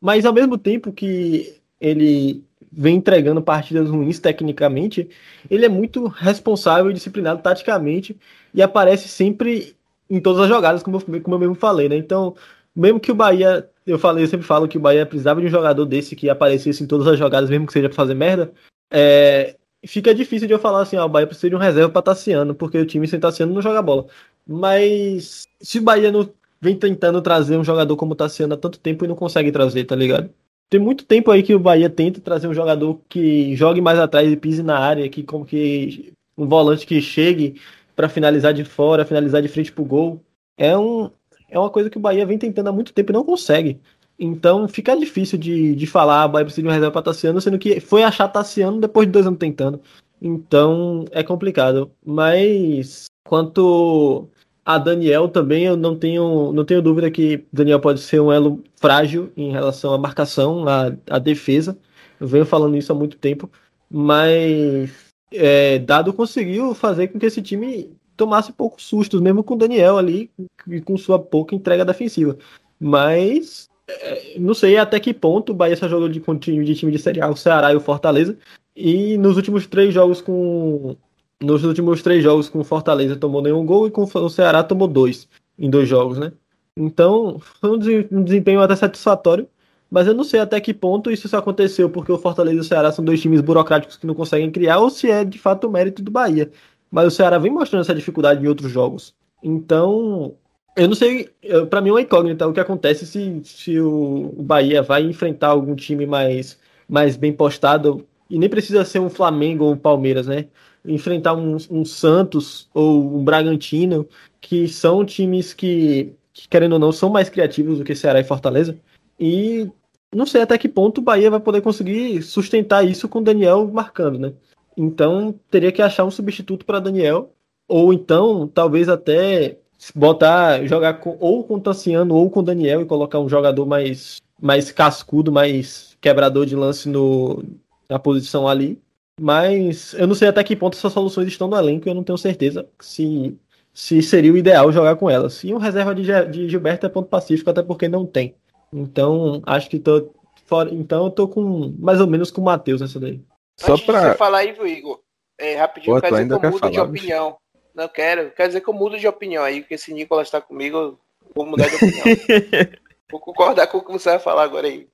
mas ao mesmo tempo que ele vem entregando partidas ruins tecnicamente, ele é muito responsável e disciplinado taticamente e aparece sempre em todas as jogadas, como eu, como eu mesmo falei, né? Então, mesmo que o Bahia, eu falei, eu sempre falo que o Bahia precisava de um jogador desse que aparecesse em todas as jogadas, mesmo que seja para fazer merda, é, fica difícil de eu falar assim, ó, o Bahia precisa de um reserva para Tassiano, porque o time sem Tassiano não joga bola. Mas se o Bahia não vem tentando trazer um jogador como o Tassiano há tanto tempo e não consegue trazer, tá ligado? Tem muito tempo aí que o Bahia tenta trazer um jogador que jogue mais atrás e pise na área, que como que um volante que chegue para finalizar de fora, finalizar de frente pro gol. É um é uma coisa que o Bahia vem tentando há muito tempo e não consegue. Então fica difícil de, de falar, o Bahia precisa de uma reserva para Tassiano, sendo que foi achar Tassiano depois de dois anos tentando. Então é complicado. Mas quanto a Daniel também, eu não tenho, não tenho dúvida que Daniel pode ser um elo frágil em relação à marcação, à, à defesa. Eu venho falando isso há muito tempo. Mas é, Dado conseguiu fazer com que esse time tomasse poucos sustos, mesmo com Daniel ali e com sua pouca entrega defensiva. Mas é, não sei até que ponto o Bahia só jogou de, de time de Série A, o Ceará e o Fortaleza. E nos últimos três jogos com. Nos últimos três jogos com o Fortaleza tomou nenhum gol e com o Ceará tomou dois em dois jogos, né? Então, foi um desempenho até satisfatório. Mas eu não sei até que ponto isso aconteceu, porque o Fortaleza e o Ceará são dois times burocráticos que não conseguem criar, ou se é de fato o mérito do Bahia. Mas o Ceará vem mostrando essa dificuldade em outros jogos. Então, eu não sei, para mim é uma incógnita o que acontece se, se o, Bahia vai enfrentar algum time mais, mais bem postado, e nem precisa ser um Flamengo ou um Palmeiras, né? Enfrentar um, um Santos ou um Bragantino, que são times que, que, querendo ou não, são mais criativos do que Ceará e Fortaleza. E não sei até que ponto o Bahia vai poder conseguir sustentar isso com o Daniel marcando, né? Então teria que achar um substituto para Daniel, ou então talvez até botar, jogar com, ou com o Tassiano ou com o Daniel e colocar um jogador mais, mais cascudo, mais quebrador de lance no, na posição ali. Mas eu não sei até que ponto essas soluções estão no elenco e eu não tenho certeza se, se seria o ideal jogar com elas. E um reserva de, de Gilberto é ponto pacífico, até porque não tem. Então, acho que tô fora. Então eu tô com mais ou menos com o Matheus nessa daí. Só Antes pra... você falar aí, Igor, é, rapidinho, Pô, quer dizer que eu mudo falar, de opinião. Não quero. Quer dizer que eu mudo de opinião aí, porque se Nicolas está comigo, eu vou mudar de opinião. vou concordar com o que você vai falar agora aí.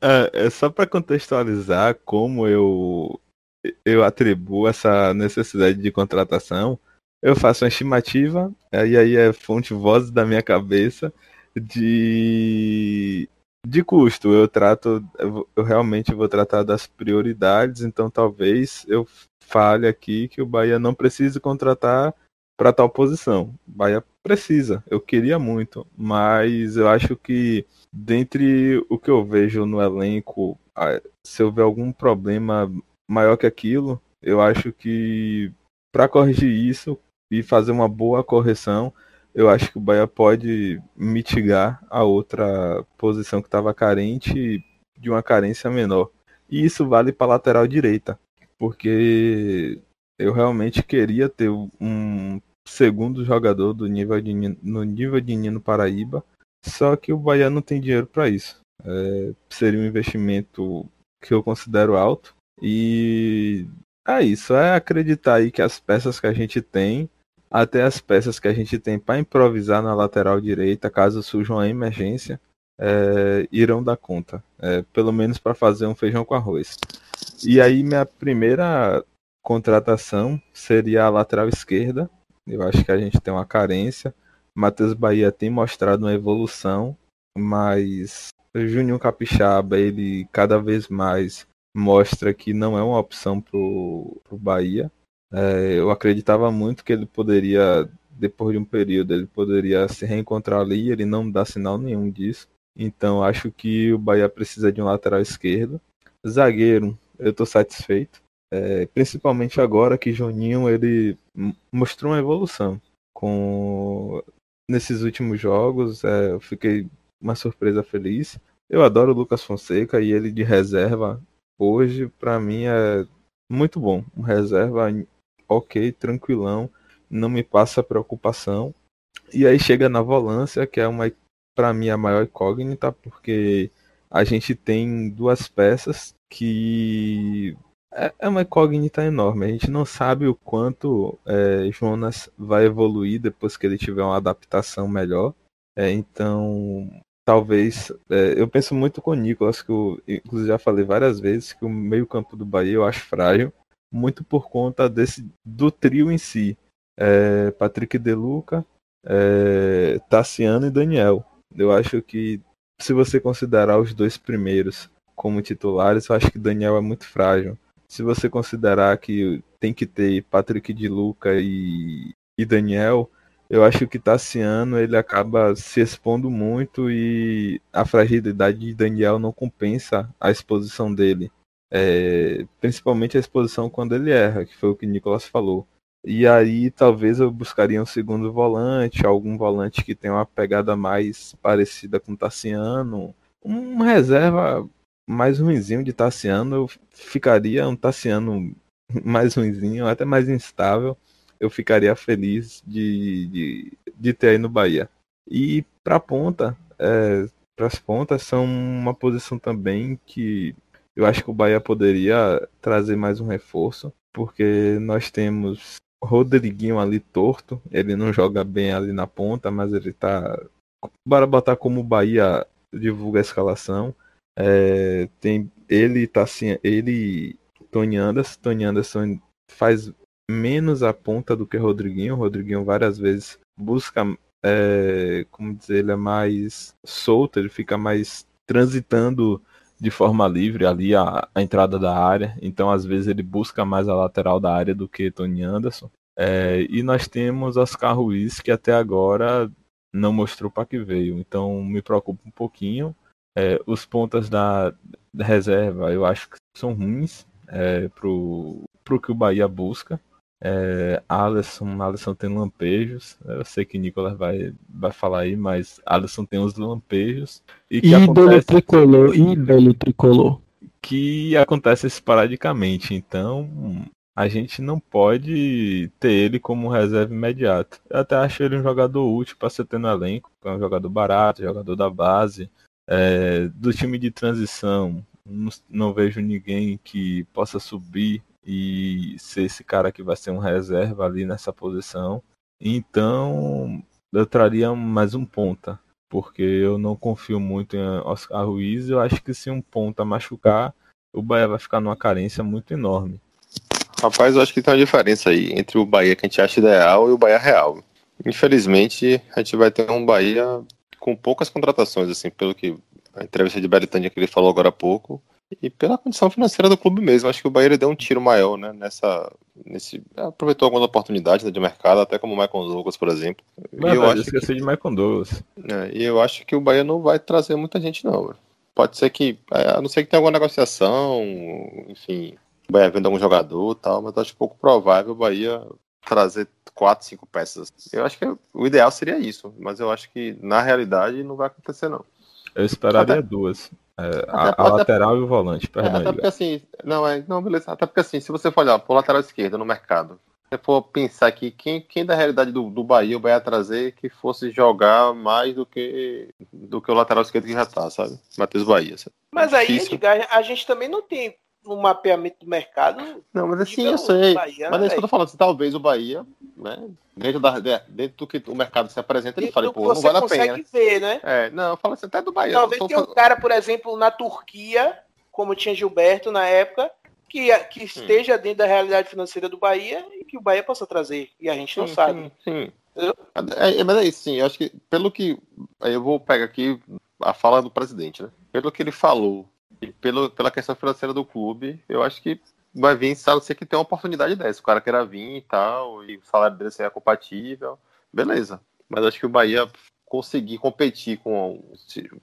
É, é só para contextualizar como eu eu atribuo essa necessidade de contratação. Eu faço uma estimativa, e aí é fonte voz da minha cabeça de de custo. Eu trato, eu realmente vou tratar das prioridades, então talvez eu fale aqui que o Bahia não precise contratar para tal posição. O Bahia precisa, eu queria muito, mas eu acho que dentre o que eu vejo no elenco, se houver algum problema maior que aquilo, eu acho que para corrigir isso e fazer uma boa correção, eu acho que o Bahia pode mitigar a outra posição que estava carente de uma carência menor. E isso vale para lateral direita porque eu realmente queria ter um segundo jogador do nível de, no nível de Nino Paraíba, só que o Bahia não tem dinheiro para isso. É, seria um investimento que eu considero alto e é isso, é acreditar aí que as peças que a gente tem, até as peças que a gente tem para improvisar na lateral direita, caso surja uma emergência, é, irão dar conta, é, pelo menos para fazer um feijão com arroz. E aí minha primeira contratação seria a lateral esquerda. Eu acho que a gente tem uma carência. Matheus Bahia tem mostrado uma evolução, mas o Juninho Capixaba, ele cada vez mais mostra que não é uma opção pro, pro Bahia. É, eu acreditava muito que ele poderia, depois de um período, ele poderia se reencontrar ali, ele não dá sinal nenhum disso. Então acho que o Bahia precisa de um lateral esquerdo. Zagueiro, eu estou satisfeito. É, principalmente agora que Joninho ele mostrou uma evolução com nesses últimos jogos. É, eu fiquei uma surpresa feliz. Eu adoro o Lucas Fonseca e ele de reserva hoje para mim é muito bom. Um reserva ok, tranquilão, não me passa preocupação. E aí chega na volância, que é uma para mim a maior incógnita, porque a gente tem duas peças que é, é uma incógnita enorme. A gente não sabe o quanto é, Jonas vai evoluir depois que ele tiver uma adaptação melhor. É, então, talvez. É, eu penso muito com o Nicolas, que eu inclusive já falei várias vezes que o meio-campo do Bahia eu acho frágil, muito por conta desse do trio em si. É, Patrick Deluca, é, Tassiano e Daniel. Eu acho que se você considerar os dois primeiros como titulares, eu acho que Daniel é muito frágil. Se você considerar que tem que ter Patrick de Luca e, e Daniel, eu acho que Tassiano ele acaba se expondo muito e a fragilidade de Daniel não compensa a exposição dele. É, principalmente a exposição quando ele erra, que foi o que o Nicolas falou. E aí talvez eu buscaria um segundo volante, algum volante que tenha uma pegada mais parecida com Tassiano. Um reserva mais ruimzinho de Tassiano, eu ficaria um Tassiano mais ruimzinho, até mais instável. eu ficaria feliz de, de, de ter aí no Bahia. E para ponta, é, para as pontas são uma posição também que eu acho que o Bahia poderia trazer mais um reforço, porque nós temos Rodriguinho ali torto, ele não joga bem ali na ponta, mas ele tá. Bora botar como o Bahia divulga a escalação. É, tem ele tá assim, ele Tony Anderson, Tony Anderson faz menos a ponta do que Rodriguinho. Rodriguinho várias vezes busca, é, como dizer, ele é mais solto, ele fica mais transitando de forma livre ali a, a, entrada da área. Então, às vezes, ele busca mais a lateral da área do que Tony Anderson. É, e nós temos Oscar Ruiz, que até agora não mostrou para que veio. Então, me preocupa um pouquinho. É, os pontas da, da, reserva eu acho que são ruins é, pro, pro que o Bahia busca. É, Alisson, Alisson tem lampejos. Eu sei que Nicolas vai, vai falar aí, mas Alisson tem uns lampejos. E que ídolo acontece... tricolor, ídolo tricolor. Que acontece esporadicamente. Então, a gente não pode ter ele como reserva imediato. Eu até acho ele um jogador útil para ser ter no elenco. É um jogador barato, jogador da base. É, do time de transição, não, não vejo ninguém que possa subir e ser esse cara que vai ser um reserva ali nessa posição. Então, eu traria mais um ponta, porque eu não confio muito em Oscar Ruiz. Eu acho que se um ponta machucar, o Bahia vai ficar numa carência muito enorme. Rapaz, eu acho que tem uma diferença aí entre o Bahia que a gente acha ideal e o Bahia real. Infelizmente, a gente vai ter um Bahia com poucas contratações, assim, pelo que a entrevista de Beritânia que ele falou agora há pouco. E pela condição financeira do clube mesmo, acho que o Bahia deu um tiro maior, né? Nessa, nesse, aproveitou algumas oportunidades né, de mercado, até como o Michael Douglas, por exemplo. Mas, e eu acho esqueci que, de Michael Douglas. É, e eu acho que o Bahia não vai trazer muita gente, não. Pode ser que, é, a não ser que tenha alguma negociação, enfim, o Bahia vendo algum jogador e tal, mas acho pouco provável o Bahia trazer quatro, cinco peças. Eu acho que o ideal seria isso, mas eu acho que na realidade não vai acontecer, não. Eu esperaria até, duas. É, a, a lateral e o volante, perdão. É, até porque assim, não, é, não, beleza. Até porque assim, se você for olhar pro lateral esquerdo no mercado, se for pensar que quem, quem da realidade do, do Bahia Bahia trazer que fosse jogar mais do que do que o lateral esquerdo que já tá, sabe? Matheus Bahia. Sabe? Mas aí, Edgar, a gente também não tem um mapeamento do mercado. Não, mas assim, eu sei. Bahia, mas é isso que eu tô falando. Se talvez o Bahia, né, dentro, da, dentro do que o mercado se apresenta, ele fala, pô, não vale a pena. Né? Ver, né? É, não, eu falo assim, até do Bahia. Talvez tenha um cara, por exemplo, na Turquia, como tinha Gilberto na época, que, que esteja hum. dentro da realidade financeira do Bahia e que o Bahia possa trazer. E a gente não sim, sabe. Sim, sim. É, é, mas é isso, sim. Eu acho que, pelo que. Aí eu vou pegar aqui a fala do presidente, né? Pelo que ele falou e pelo, pela questão financeira do clube, eu acho que vai vir, sabe, você que tem uma oportunidade dessa. O cara queira vir e tal, e o salário dele seja compatível, beleza. Mas acho que o Bahia conseguir competir com,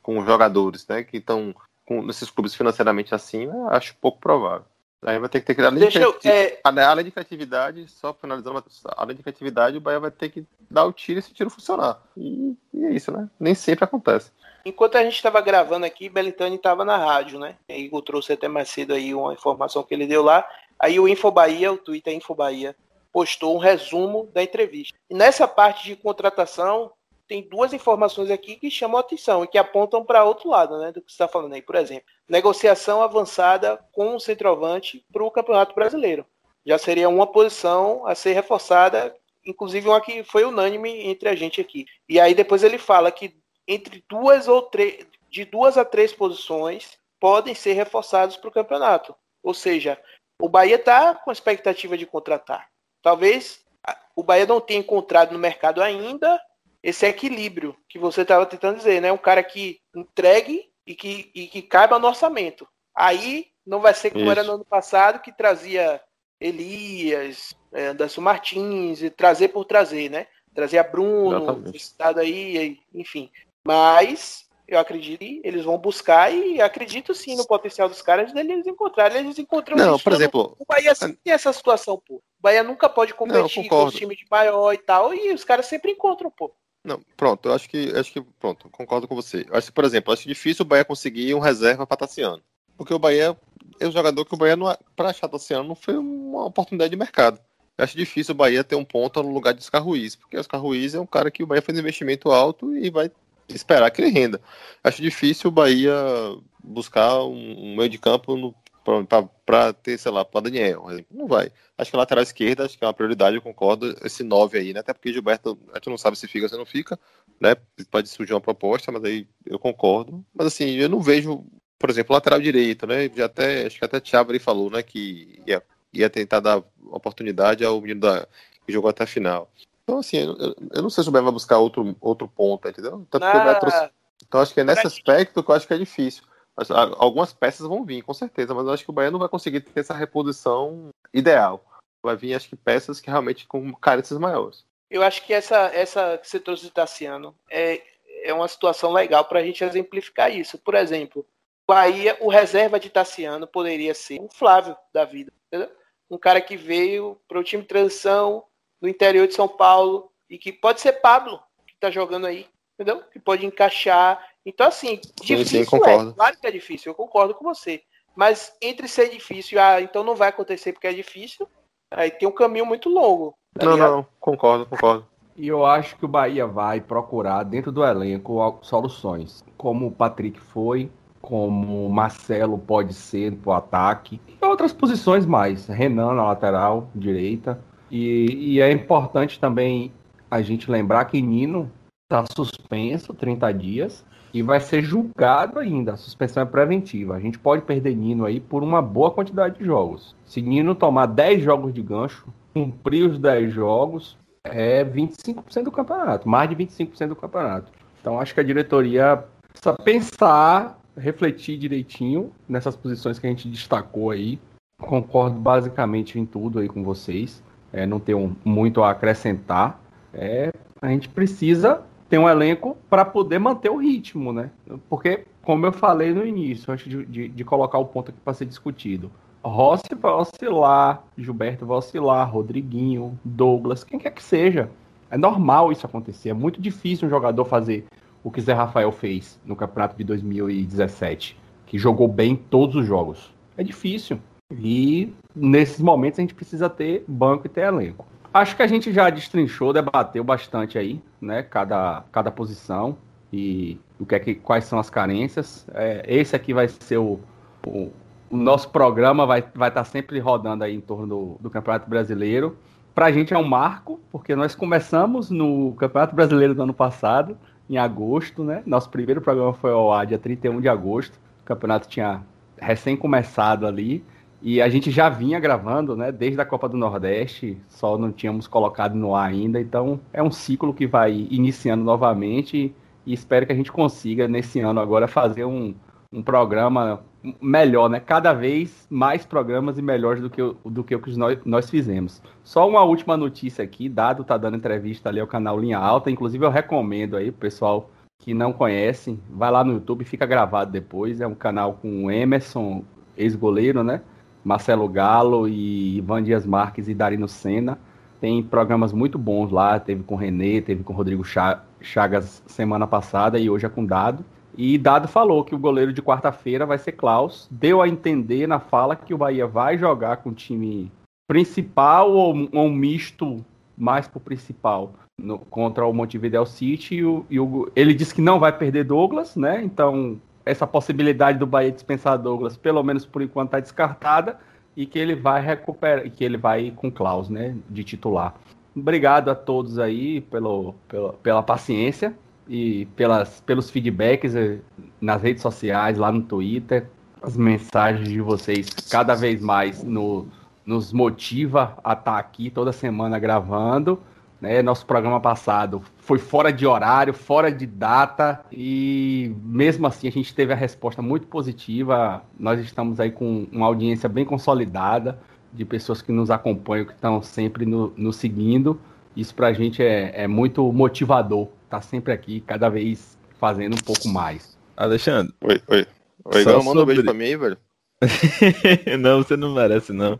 com jogadores né, que estão nesses clubes financeiramente assim, acho pouco provável. Aí vai ter que ter que além, de, eu, é... além de criatividade, só finalizando, além de criatividade, o Bahia vai ter que dar o tiro e esse tiro funcionar. E, e é isso, né? Nem sempre acontece. Enquanto a gente estava gravando aqui, Belintani estava na rádio, né? E Igor trouxe até mais cedo aí uma informação que ele deu lá. Aí o Infobahia, o Twitter Infobahia, postou um resumo da entrevista. E nessa parte de contratação, tem duas informações aqui que chamam a atenção e que apontam para outro lado, né? Do que você está falando aí. Por exemplo, negociação avançada com o centroavante para o Campeonato Brasileiro. Já seria uma posição a ser reforçada, inclusive uma que foi unânime entre a gente aqui. E aí depois ele fala que entre duas ou três, de duas a três posições podem ser reforçados para o campeonato. Ou seja, o Bahia está com expectativa de contratar. Talvez o Bahia não tenha encontrado no mercado ainda esse equilíbrio que você estava tentando dizer, né? Um cara que entregue e que, e que caiba no orçamento. Aí não vai ser como Isso. era no ano passado, que trazia Elias, é, Anderson Martins, e trazer por trazer, né? Trazer a Bruno, citado aí, enfim. Mas eu acredito que eles vão buscar e acredito sim no potencial dos caras deles encontrarem. Eles encontram Não, por exemplo. O Bahia sempre tem essa situação, pô. O Bahia nunca pode competir Não, com os times de maior e tal, e os caras sempre encontram, pô. Não, pronto, eu acho que, acho que, pronto, concordo com você. Eu acho que, por exemplo, acho difícil o Bahia conseguir um reserva para Tassiano. Porque o Bahia é um jogador que o Bahia, não, para achar Tassiano, não foi uma oportunidade de mercado. Eu acho difícil o Bahia ter um ponto no lugar de Oscar Ruiz, porque Oscar Ruiz é um cara que o Bahia faz investimento alto e vai esperar que ele renda. Acho difícil o Bahia buscar um, um meio de campo para ter, sei lá, para Daniel. Não vai. Acho que a lateral esquerda, acho que é uma prioridade, eu concordo. Esse 9 aí, né? Até porque Gilberto, a gente não sabe se fica ou se não fica, né? Pode surgir uma proposta, mas aí eu concordo. Mas assim, eu não vejo, por exemplo, lateral direito, né? Já até, acho que até Thiago ali falou, né? Que ia, ia tentar dar oportunidade ao menino da, que jogou até a final. Então, assim, eu, eu não sei se o Bahia vai buscar outro, outro ponto, entendeu? Então, trouxe... então acho que é nesse aspecto que eu acho que é difícil. Algumas peças vão vir, com certeza, mas eu acho que o Bahia não vai conseguir ter essa reposição ideal. Vai vir, acho que, peças que realmente com carências maiores. Eu acho que essa, essa que você trouxe de Tassiano é, é uma situação legal para a gente exemplificar isso. Por exemplo, Bahia, o reserva de Tassiano poderia ser um Flávio da vida, entendeu? Um cara que veio para o time de transição no interior de São Paulo e que pode ser Pablo, que está jogando aí, entendeu? Que pode encaixar então, assim, difícil sim, é. Claro que é difícil, eu concordo com você. Mas entre ser difícil, ah, então não vai acontecer porque é difícil, aí tem um caminho muito longo. Tá não, ligado? não, concordo, concordo. E eu acho que o Bahia vai procurar dentro do elenco soluções, como o Patrick foi, como o Marcelo pode ser para o ataque, e outras posições mais, Renan na lateral direita. E, e é importante também a gente lembrar que Nino está suspenso 30 dias e vai ser julgado ainda. A suspensão é preventiva. A gente pode perder Nino aí por uma boa quantidade de jogos. Se Nino tomar 10 jogos de gancho, cumprir os 10 jogos, é 25% do campeonato, mais de 25% do campeonato. Então acho que a diretoria precisa pensar, refletir direitinho nessas posições que a gente destacou aí. Concordo basicamente em tudo aí com vocês. É, não tenho muito a acrescentar. É, a gente precisa tem um elenco para poder manter o ritmo, né? Porque, como eu falei no início, antes de, de, de colocar o ponto aqui para ser discutido, Rossi vai oscilar, Gilberto vai oscilar, Rodriguinho, Douglas, quem quer que seja. É normal isso acontecer. É muito difícil um jogador fazer o que Zé Rafael fez no campeonato de 2017, que jogou bem todos os jogos. É difícil. E nesses momentos a gente precisa ter banco e ter elenco. Acho que a gente já destrinchou, debateu bastante aí, né? Cada, cada posição e o que é que, quais são as carências. É, esse aqui vai ser o, o, o, nosso programa, vai estar vai tá sempre rodando aí em torno do, do Campeonato Brasileiro. Para a gente é um marco, porque nós começamos no Campeonato Brasileiro do ano passado, em agosto, né? Nosso primeiro programa foi ao ar dia 31 de agosto. O campeonato tinha recém começado ali. E a gente já vinha gravando, né, desde a Copa do Nordeste, só não tínhamos colocado no ar ainda, então é um ciclo que vai iniciando novamente e espero que a gente consiga nesse ano agora fazer um, um programa melhor, né? Cada vez mais programas e melhores do que, do que o que nós, nós fizemos. Só uma última notícia aqui, Dado tá dando entrevista ali ao canal Linha Alta, inclusive eu recomendo aí, pessoal que não conhece, vai lá no YouTube, fica gravado depois, é um canal com o Emerson, ex-goleiro, né? Marcelo Galo e Ivan Dias Marques e Darino Senna. Tem programas muito bons lá, teve com o Renê, teve com o Rodrigo Chagas semana passada e hoje é com Dado. E Dado falou que o goleiro de quarta-feira vai ser Klaus. Deu a entender na fala que o Bahia vai jogar com o time principal ou, um misto mais pro principal no, contra o Montevideo City. E, o, e o, ele disse que não vai perder Douglas, né? Então essa possibilidade do Bahia dispensar Douglas, pelo menos por enquanto, está descartada e que ele vai recuperar, e que ele vai com Klaus, né, de titular. Obrigado a todos aí pelo, pela, pela paciência e pelas, pelos feedbacks eh, nas redes sociais, lá no Twitter. As mensagens de vocês cada vez mais no, nos motiva a estar tá aqui toda semana gravando. Né? Nosso programa passado foi fora de horário, fora de data, e mesmo assim a gente teve a resposta muito positiva. Nós estamos aí com uma audiência bem consolidada de pessoas que nos acompanham, que estão sempre nos no seguindo. Isso para a gente é, é muito motivador, estar tá sempre aqui, cada vez fazendo um pouco mais. Alexandre. Oi, oi. Oi, manda sobre... um beijo pra mim, velho. não, você não merece, não.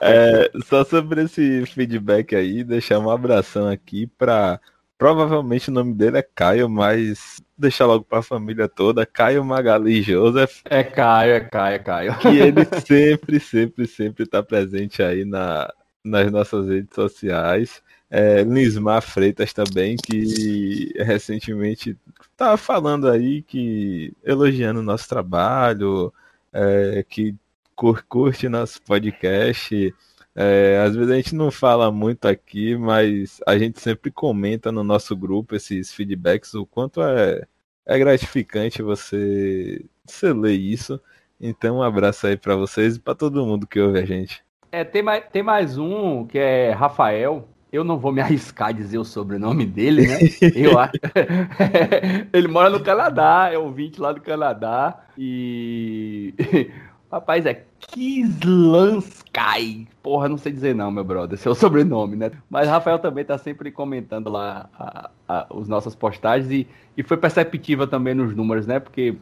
É, só sobre esse feedback aí, deixar um abração aqui para Provavelmente o nome dele é Caio, mas deixar logo para a família toda, Caio Magali Joseph. É Caio, é Caio, é Caio. Que ele sempre, sempre, sempre está presente aí na, nas nossas redes sociais. É, Lismar Freitas também, que recentemente estava falando aí que elogiando o nosso trabalho, é, que curte nosso podcast. É, às vezes a gente não fala muito aqui, mas a gente sempre comenta no nosso grupo esses feedbacks, o quanto é, é gratificante você, você ler isso. Então um abraço aí para vocês e para todo mundo que ouve a gente. É, tem mais, tem mais um que é Rafael. Eu não vou me arriscar a dizer o sobrenome dele, né? Eu acho. Ele mora no Canadá, é ouvinte lá do Canadá. E. Rapaz, é Kislansky. Porra, não sei dizer não, meu brother. Seu sobrenome, né? Mas Rafael também tá sempre comentando lá a, a, os nossas postagens e, e foi perceptível também nos números, né? Porque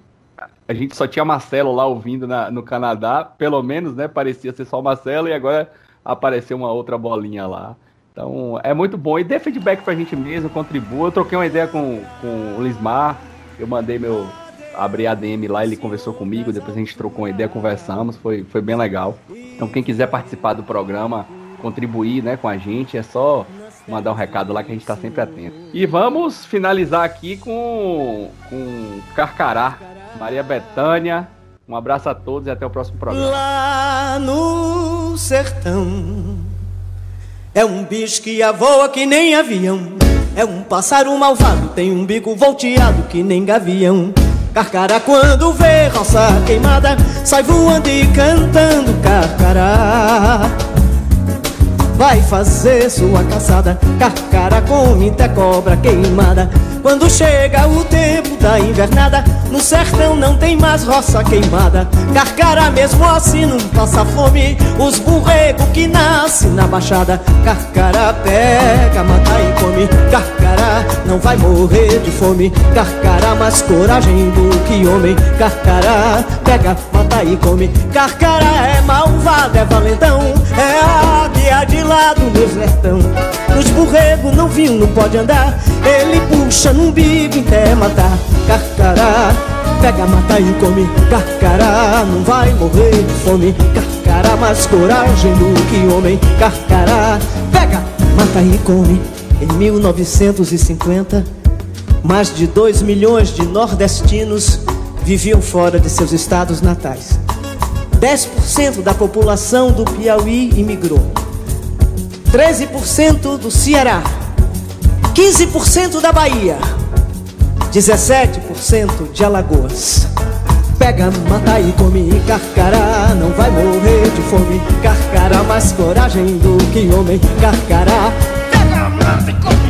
a gente só tinha Marcelo lá ouvindo na, no Canadá, pelo menos, né? Parecia ser só Marcelo e agora apareceu uma outra bolinha lá. Então é muito bom. E dê feedback pra gente mesmo, contribua. Eu troquei uma ideia com, com o Lismar, eu mandei meu. Abri a DM lá, ele conversou comigo, depois a gente trocou uma ideia, conversamos, foi, foi bem legal. Então quem quiser participar do programa, contribuir né, com a gente, é só mandar um recado lá que a gente está sempre atento. E vamos finalizar aqui com, com Carcará, Maria Betânia. Um abraço a todos e até o próximo programa. Lá no sertão é um bicho que voa que nem avião. É um pássaro malvado, tem um bico volteado que nem gavião. Carcará quando vê roça queimada, sai voando e cantando carcará. Vai fazer sua caçada, carcará come até cobra queimada. Quando chega o tempo da invernada, no sertão não tem mais roça queimada. Carcará mesmo assim não passa fome. Os burregos que nascem na baixada, carcará pega, mata e come. Carcará não vai morrer de fome. Carcará mais coragem do que homem. Carcará pega, mata e come. Carcará é malvado, é valentão. É águia de lá do meu sertão. Nos burregos não viu, não pode andar. Ele puxa num bico até matar Carcará, pega, mata e come Carcará, não vai morrer de fome Carcará, mais coragem do que homem Carcará, pega, mata e come. Em 1950 Mais de 2 milhões de nordestinos Viviam fora de seus estados natais. 10% da população do Piauí imigrou. 13% do Ceará 15% da Bahia, 17% de Alagoas. Pega, mata e come carcará, não vai morrer de fome. Carcará, mais coragem do que homem. Carcará, pega, mata e come.